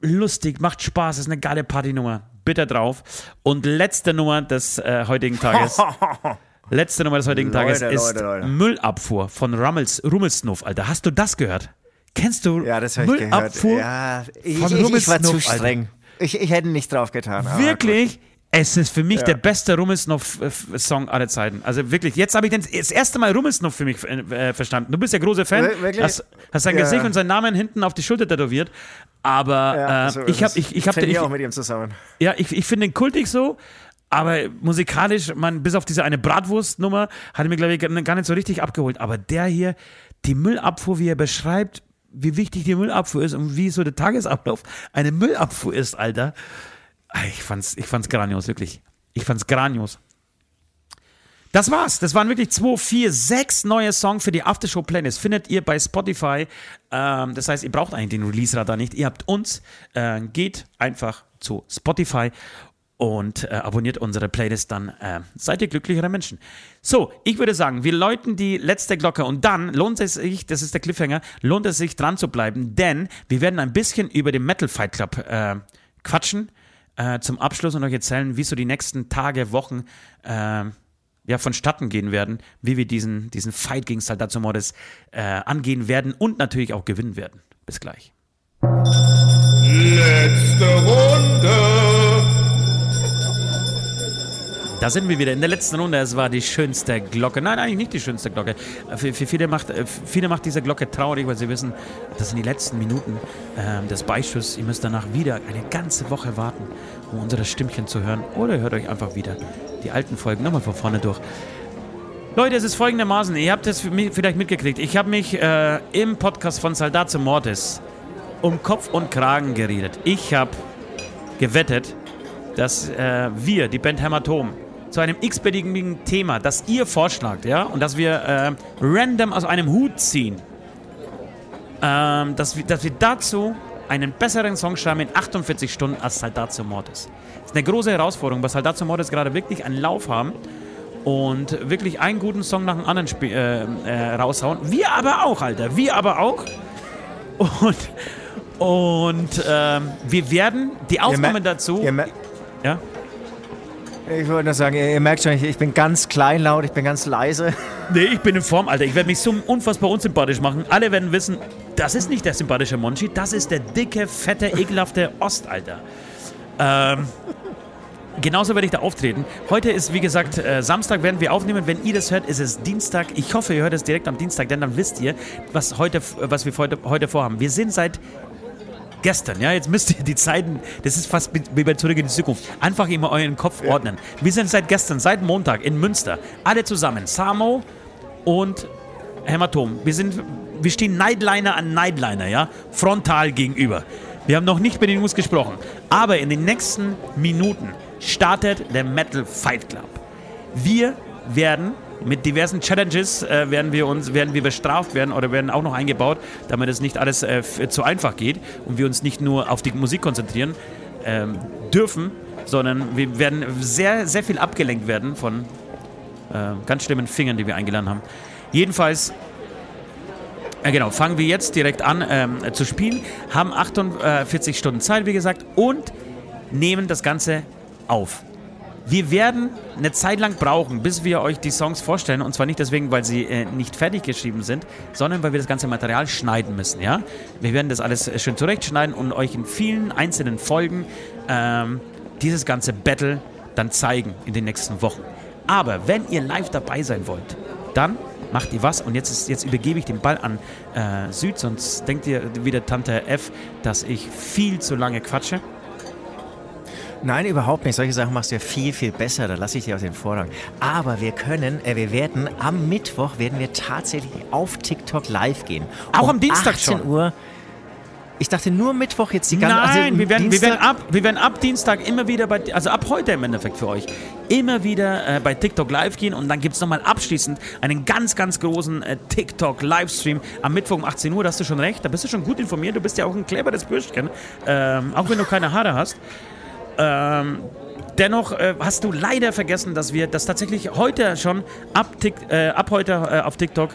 lustig, macht Spaß, ist eine geile Partynummer. Bitte drauf. Und letzte Nummer des äh, heutigen Tages. letzte Nummer des heutigen Tages Leute, ist Leute, Leute. Müllabfuhr von Rummels, Rummelsnuff, Alter. Hast du das gehört? Kennst du Ja, das ich. Müllabfuhr? Ja, ich, von ich, ich war zu Alter. streng. Ich, ich hätte nicht drauf getan. Wirklich? Es ist für mich Ja. der beste Rummelsnuff-Song aller Zeiten. Also wirklich, jetzt habe ich den, das erste Mal Rummelsnuff für mich äh, verstanden. Du bist ja großer Fan. Wir- wirklich? Hast, hast sein Ja. Gesicht und seinen Namen hinten auf die Schulter tätowiert. Aber. Ja, äh, so ich ist habe ich, ich hab den, ich, auch mit ihm zusammen. ja, ich, ich finde den kultig so, aber musikalisch, man, bis auf diese eine Bratwurst-Nummer, hat er mir, glaube ich, gar nicht so richtig abgeholt. Aber der hier, die Müllabfuhr, wie er beschreibt, wie wichtig die Müllabfuhr ist und wie so der Tagesablauf eine Müllabfuhr ist, Alter. Ah, Ich fand's, ich fand's grandios, wirklich. Ich fand's grandios. Das war's. Das waren wirklich zwei, vier, sechs neue Songs für die Aftershow-Playlist. Findet ihr bei Spotify. Ähm, das heißt, ihr braucht eigentlich den Release-Radar nicht. Ihr habt uns. Äh, geht einfach zu Spotify und äh, abonniert unsere Playlist. Dann äh, seid ihr glücklichere Menschen. So, ich würde sagen, wir läuten die letzte Glocke und dann lohnt es sich, das ist der Cliffhanger, lohnt es sich dran zu bleiben, denn wir werden ein bisschen über den Metal Fight Club äh, quatschen äh, zum Abschluss und euch erzählen, wie so die nächsten Tage, Wochen äh, ja, vonstatten gehen werden, wie wir diesen, diesen Fight gegen Saldazo Mordes äh, angehen werden und natürlich auch gewinnen werden. Bis gleich. Letzte Runde. Da sind wir wieder in der letzten Runde. Es war die schönste Glocke. Nein, eigentlich nicht die schönste Glocke. Für, für viele, macht, äh, viele macht diese Glocke traurig, weil sie wissen, das sind die letzten Minuten ähm, des Beischusses. Ihr müsst danach wieder eine ganze Woche warten, um unsere Stimmchen zu hören. Oder hört euch einfach wieder die alten Folgen nochmal von vorne durch. Leute, es ist folgendermaßen, ihr habt es vielleicht mitgekriegt. Ich habe mich äh, im Podcast von Saldazo Mortis um Kopf und Kragen geredet. Ich habe gewettet, dass äh, wir, die Band Hämatom, zu einem x-beliebigen Thema, das ihr vorschlagt, ja, und dass wir äh, random aus einem Hut ziehen, ähm, dass, wir, dass wir dazu einen besseren Song schreiben in 48 Stunden als Saldatio Mortis. Das ist eine große Herausforderung, weil Saldatio Mortis gerade wirklich einen Lauf haben und wirklich einen guten Song nach dem anderen spie- äh, äh, raushauen. Wir aber auch, Alter, wir aber auch. Und, und ähm, wir werden die Aufnahme mer- dazu. Ja? Ich wollte nur sagen, ihr, ihr merkt schon, ich, ich bin ganz kleinlaut, ich bin ganz leise. Nee, ich bin in Form, Alter. Ich werde mich so unfassbar unsympathisch machen. Alle werden wissen, das ist nicht der sympathische Monchi, das ist der dicke, fette, ekelhafte Ost, Alter. Ähm, genauso werde ich da auftreten. Heute ist, wie gesagt, äh, Samstag werden wir aufnehmen. Wenn ihr das hört, ist es Dienstag. Ich hoffe, ihr hört es direkt am Dienstag, denn dann wisst ihr, was, heute, was wir heute, heute vorhaben. Wir sind seit gestern, ja, jetzt müsst ihr die Zeiten, das ist fast wie bei Zurück in die Zukunft, einfach immer euren Kopf ordnen. Wir sind seit gestern, seit Montag in Münster, alle zusammen, Samo und Hämatom. Wir sind, wir stehen Nightliner an Nightliner, ja, frontal gegenüber. Wir haben noch nicht mit den Jungs gesprochen, aber in den nächsten Minuten startet der Metal Fight Club. Wir werden mit diversen Challenges äh, werden wir uns werden wir bestraft werden oder werden auch noch eingebaut, damit es nicht alles äh, zu einfach geht und wir uns nicht nur auf die Musik konzentrieren ähm, dürfen, sondern wir werden sehr sehr viel abgelenkt werden von äh, ganz schlimmen Fingern, die wir eingeladen haben. Jedenfalls äh, genau, fangen wir jetzt direkt an ähm, zu spielen, haben 48 Stunden Zeit, wie gesagt, und nehmen das Ganze auf. Wir werden eine Zeit lang brauchen, bis wir euch die Songs vorstellen. Und zwar nicht deswegen, weil sie äh, nicht fertig geschrieben sind, sondern weil wir das ganze Material schneiden müssen. Ja? Wir werden das alles äh, schön zurechtschneiden und euch in vielen einzelnen Folgen ähm, dieses ganze Battle dann zeigen in den nächsten Wochen. Aber wenn ihr live dabei sein wollt, dann macht ihr was. Und jetzt, ist, jetzt übergebe ich den Ball an äh, Süd, sonst denkt ihr wieder Tante F, dass ich viel zu lange quatsche. Nein, überhaupt nicht. Solche Sachen machst du ja viel, viel besser. Da lasse ich dir aus den Vorrang. Aber wir können, äh, wir werden am Mittwoch werden wir tatsächlich auf TikTok live gehen. Auch um am Dienstag 18 schon? Uhr. Ich dachte nur Mittwoch jetzt die ganze Nein, also wir, werden, wir, werden ab, wir werden ab Dienstag immer wieder bei, also ab heute im Endeffekt für euch, immer wieder äh, bei TikTok live gehen und dann gibt es nochmal abschließend einen ganz, ganz großen äh, TikTok-Livestream am Mittwoch um 18 Uhr. Da hast du schon recht, da bist du schon gut informiert. Du bist ja auch ein cleveres Bürschchen, ähm, auch wenn du keine Haare hast. Ähm, dennoch äh, hast du leider vergessen, dass wir das tatsächlich heute schon ab, Tik, äh, ab heute äh, auf TikTok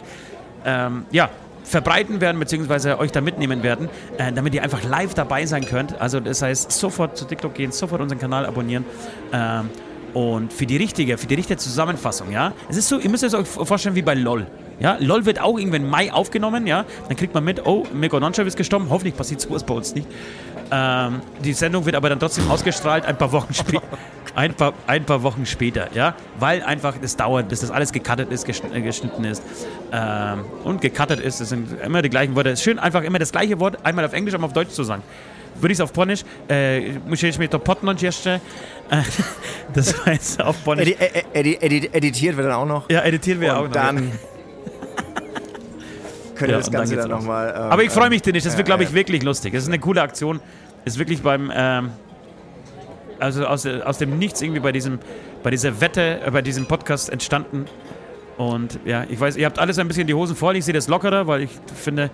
ähm, ja, verbreiten werden, beziehungsweise euch da mitnehmen werden, äh, damit ihr einfach live dabei sein könnt. Also das heißt, sofort zu TikTok gehen, sofort unseren Kanal abonnieren. Ähm, und für die richtige, für die richtige Zusammenfassung, ja, es ist so, ihr müsst es euch vorstellen wie bei LOL. Ja, LOL wird auch irgendwann im Mai aufgenommen, ja. Dann kriegt man mit, oh, Mirko Nonchev ist gestorben. Hoffentlich passiert sowas bei uns nicht. Ähm, die Sendung wird aber dann trotzdem ausgestrahlt, ein paar Wochen später. Ein paar, ein paar Wochen später, ja, weil einfach es dauert, bis das alles gecuttet ist, äh, geschnitten ist ähm, und gecuttet ist. Das sind immer die gleichen Worte. Es ist schön, einfach immer das gleiche Wort einmal auf Englisch, einmal auf Deutsch zu sagen. Würde ich es auf Polnisch, äh, musisz mnie to potnąć jeszcze. Das war jetzt auf Polnisch. Edi edi edi edi editiert wird dann auch noch. Ja, editieren wir auch noch. dann könnt ihr Ja, das dann Ganze dann los. nochmal. Ähm, Aber ich freue mich, ähm, Dennis. Das ja, wird, glaube ich, wirklich lustig. Das ist eine coole Aktion. Ist wirklich beim, ähm, also aus, aus dem Nichts irgendwie bei diesem, bei dieser Wette, äh, bei diesem Podcast entstanden. Und ja, ich weiß, ihr habt alles ein bisschen die Hosen voll. Ich sehe das lockerer, weil ich finde,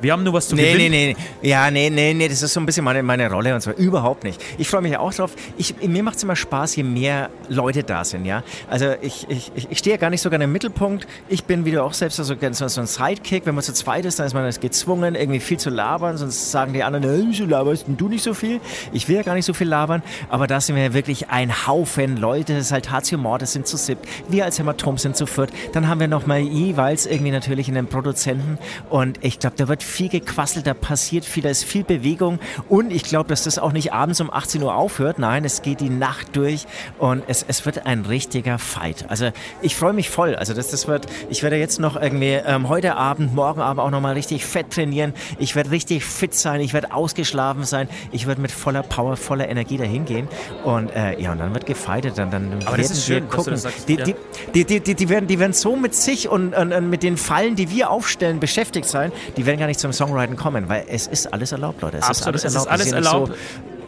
wir haben nur was zu Nee, gewinnen. nee, nee. Ja, nee, nee, nee, das ist so ein bisschen meine, meine Rolle und so. Überhaupt nicht. Ich freue mich auch drauf. Ich, mir macht es immer Spaß, je mehr Leute da sind, ja. Also ich, ich, ich, stehe ja gar nicht so gerne im Mittelpunkt. Ich bin, wie du auch selbst, so, so, ein Sidekick. Wenn man zu zweit ist, dann ist man das gezwungen, irgendwie viel zu labern. Sonst sagen die anderen, hey, wieso laberst du nicht so viel? Ich will ja gar nicht so viel labern. Aber da sind wir ja wirklich ein Haufen Leute. Das ist halt Hatio Mordes sind zu siebt. Wir als Hämatom sind zu viert. Dann haben wir nochmal jeweils irgendwie natürlich einen Produzenten. Und ich glaube, da wird viel gequasselt, da passiert viel, da ist viel Bewegung. Und ich glaube, dass das auch nicht abends um 18 Uhr aufhört. Nein, es geht die Nacht durch und es, es wird ein richtiger Fight. Also ich freue mich voll. Also das, das wird, ich werde jetzt noch irgendwie ähm, heute Abend, morgen Abend auch nochmal richtig fett trainieren. Ich werde richtig fit sein, ich werde ausgeschlafen sein. Ich werde mit voller Power, voller Energie dahin gehen. Und äh, ja, und dann wird gefightet. Dann, dann Aber werden wir schön, du gucken. sagst, die, ja. die, die, die, die, die, werden, die werden so mit sich und, und, und mit den Fallen, die wir aufstellen, beschäftigt sein, die werden gar nicht zum Songwriting kommen, weil es ist alles erlaubt, Leute. Es Absolut, ist es alles ist erlaubt. alles Wir sind nicht erlaubt. So,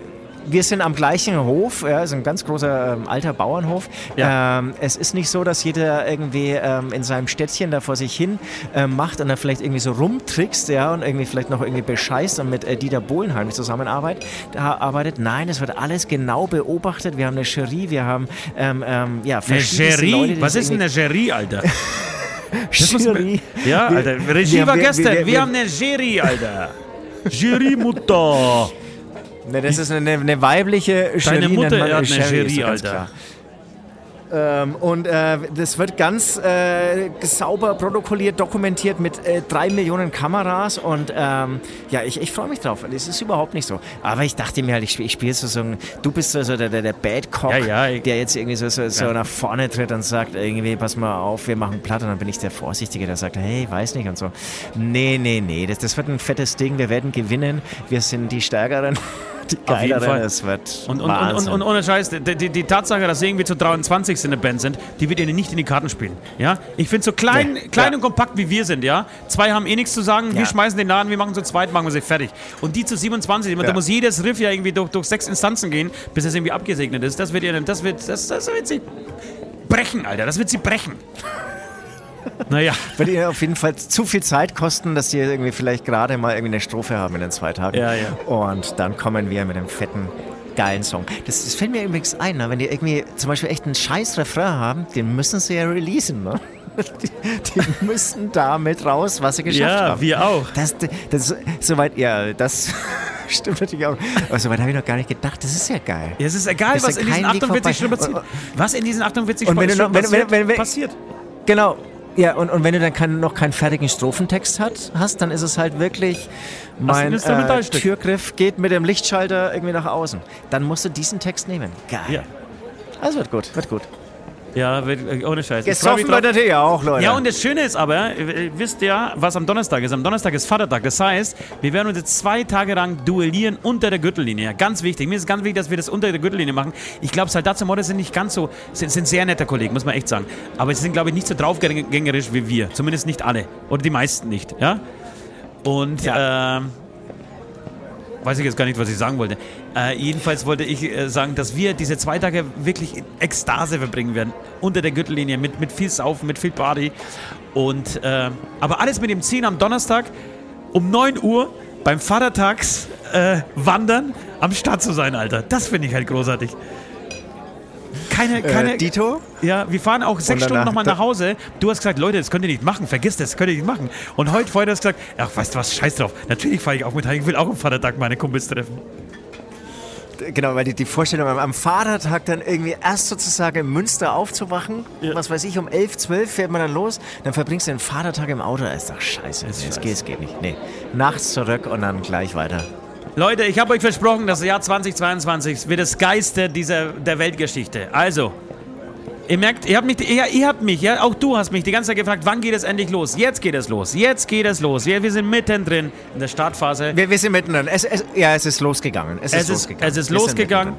wir sind am gleichen Hof, ja, ist ein ganz großer ähm, alter Bauernhof. Ja. Ähm, es ist nicht so, dass jeder irgendwie ähm, in seinem Städtchen da vor sich hin ähm, macht und dann vielleicht irgendwie so rumtrickst, ja, und irgendwie vielleicht noch irgendwie bescheißt und mit äh, Dieter Bohlenheim zusammenarbeitet. Da arbeitet. Nein, es wird alles genau beobachtet. Wir haben eine Jury, wir haben ähm, ähm, ja, Eine Jury? Leute, Was ist denn eine Jury, Alter? Jury? Ja, Alter. Regie wir- war wir- gestern. Wir, wir- wir- haben eine Jury, Alter. Jury-Mutter. Ne, das ist eine, eine weibliche Jury. Deine Mutter hat eine Jury, Alter. klar. Ähm, und äh, das wird ganz äh, sauber protokolliert, dokumentiert mit äh, drei Millionen Kameras und ähm, ja, ich, ich freue mich drauf. Das ist überhaupt nicht so. Aber ich dachte mir halt, ich, ich spiele so, so ein, du bist so, so der, der, der Bad Cop, Ja, ja, ich- der jetzt irgendwie so, so, so Ja. nach vorne tritt und sagt irgendwie, pass mal auf, wir machen platt und dann bin ich der Vorsichtige, der sagt, hey, weiß nicht und so. Nee, nee, nee, das, das wird ein fettes Ding, wir werden gewinnen, wir sind die Stärkeren, Auf jeden Fall. es wird Und, und, und, und, ohne Scheiß, die, die, die Tatsache, dass sie irgendwie zu 23 in der Band sind, die wird ihnen nicht in die Karten spielen. Ja? Ich finde so klein, Nee, klein ja. und kompakt wie wir sind, ja. Zwei haben eh nichts zu sagen, wir Ja. schmeißen den Laden, wir machen zu zweit, machen wir sie fertig. Und die zu 27, da Ja. muss jedes Riff ja irgendwie durch, durch sechs Instanzen gehen, bis es irgendwie abgesegnet ist. Das wird ihnen, das wird, das, das wird sie brechen, Alter. Das wird sie brechen. Naja. Wird ihr auf jeden Fall zu viel Zeit kosten, dass die irgendwie vielleicht gerade mal irgendwie eine Strophe haben in den zwei Tagen. Ja, ja. Und dann kommen wir mit einem fetten, geilen Song. Das, das fällt mir übrigens ein, ne? wenn die irgendwie zum Beispiel echt einen scheiß Refrain haben, den müssen sie ja releasen. Ne? Die, die müssen damit raus, was sie geschafft Ja, haben. wir auch. Das, das, soweit, ja, das stimmt natürlich auch. Aber soweit habe ich noch gar nicht gedacht. Das ist ja geil. Ja, es ist egal, Ist was ja in diesen kein Weg 48 Stunden passiert. Was in diesen 48 Und wenn du Stunden passiert. Genau. Ja, und, und wenn du dann kein, noch keinen fertigen Strophentext hat, hast, dann ist es halt wirklich, mein äh. Türgriff geht mit dem Lichtschalter irgendwie nach außen. Dann musst du diesen Text nehmen. Geil. Ja. Also wird gut, wird gut. Ja, äh, ohne Scheiß. Gesoffen drauf. wird natürlich auch, Leute. Ja, und das Schöne ist aber, äh, ihr wisst ja, was am Donnerstag ist. Am Donnerstag ist Vatertag. Das heißt, wir werden uns jetzt zwei Tage lang duellieren unter der Gürtellinie. Ja, ganz wichtig. Mir ist ganz wichtig, dass wir das unter der Gürtellinie machen. Ich glaube, Saldatze Morde sind nicht ganz so, sind, sind sehr nette Kollegen, muss man echt sagen. Aber sie sind, glaube ich, nicht so draufgängerisch wie wir. Zumindest nicht alle. Oder die meisten nicht. Ja? Und ähm, weiß ich jetzt gar nicht, was ich sagen wollte. Äh, jedenfalls wollte ich äh, sagen, dass wir diese zwei Tage wirklich in Ekstase verbringen werden. Unter der Gürtellinie mit, mit viel Saufen, mit viel Party. Und, äh, aber alles mit dem Ziel am Donnerstag um 9 Uhr beim Vatertags äh, Wandern am Start zu sein, Alter. Das finde ich halt großartig. Keine, keine. Äh, Dito? Ja, wir fahren auch sechs Und Stunden nochmal nach Hause. Du hast gesagt, Leute, das könnt ihr nicht machen, vergiss das, das könnt ihr nicht machen. Und heute vorher hast du gesagt, ach, weißt du was, scheiß drauf. Natürlich fahre ich auch mit heim, ich will auch am Vatertag meine Kumpels treffen. Genau, weil die, die Vorstellung am, am Vatertag dann irgendwie erst sozusagen in Münster aufzuwachen, Ja. was weiß ich, um 11, 12 fährt man dann los, dann verbringst du den Vatertag im Auto, ist doch scheiße. es geht, es geht nicht. Nee. Nachts zurück und dann gleich weiter. Leute, ich habe euch versprochen, das Jahr 2022 wird das Geiste dieser, der Weltgeschichte. Also, ihr merkt, ihr habt mich, ihr, ihr habt mich, ja, auch du hast mich die ganze Zeit gefragt, wann geht es endlich los? Jetzt geht es los, jetzt geht es los. Wir, wir sind mittendrin in der Startphase. Wir, wir sind mittendrin. Es, es, ja, es ist losgegangen. Es, Es ist losgegangen. es ist losgegangen.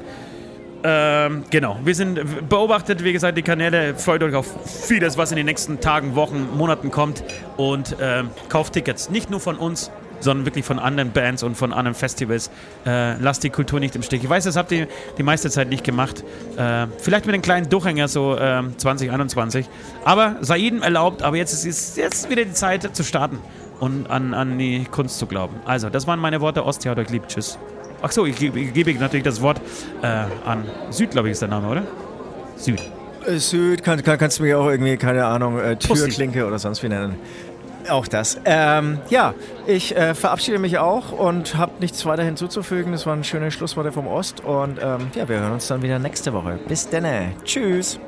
Ähm, genau, wir sind beobachtet, wie gesagt, die Kanäle. Freut euch auf vieles, was in den nächsten Tagen, Wochen, Monaten kommt. Und ähm, kauft Tickets. Nicht nur von uns, sondern wirklich von anderen Bands und von anderen Festivals. Äh, lasst die Kultur nicht im Stich. Ich weiß, das habt ihr die meiste Zeit nicht gemacht. Äh, vielleicht mit einem kleinen Durchhänger, so ähm, 2021. Aber sei jedem erlaubt. Aber jetzt ist jetzt wieder die Zeit zu starten und an, an die Kunst zu glauben. Also, das waren meine Worte. Ostia hat euch lieb. Tschüss. Ach so, ich, gebe- ich gebe natürlich das Wort äh, an Süd, glaube ich, ist der Name, oder? Süd. Äh, Süd, kann, kann, kannst du mir auch irgendwie, keine Ahnung, äh. Türklinke oder sonst wie nennen. Auch das. Ähm, ja, ich äh, verabschiede mich auch und habe nichts weiter hinzuzufügen. Das waren schöne Schlussworte vom Ost und ähm, ja, wir hören uns dann wieder nächste Woche. Bis denne. Tschüss.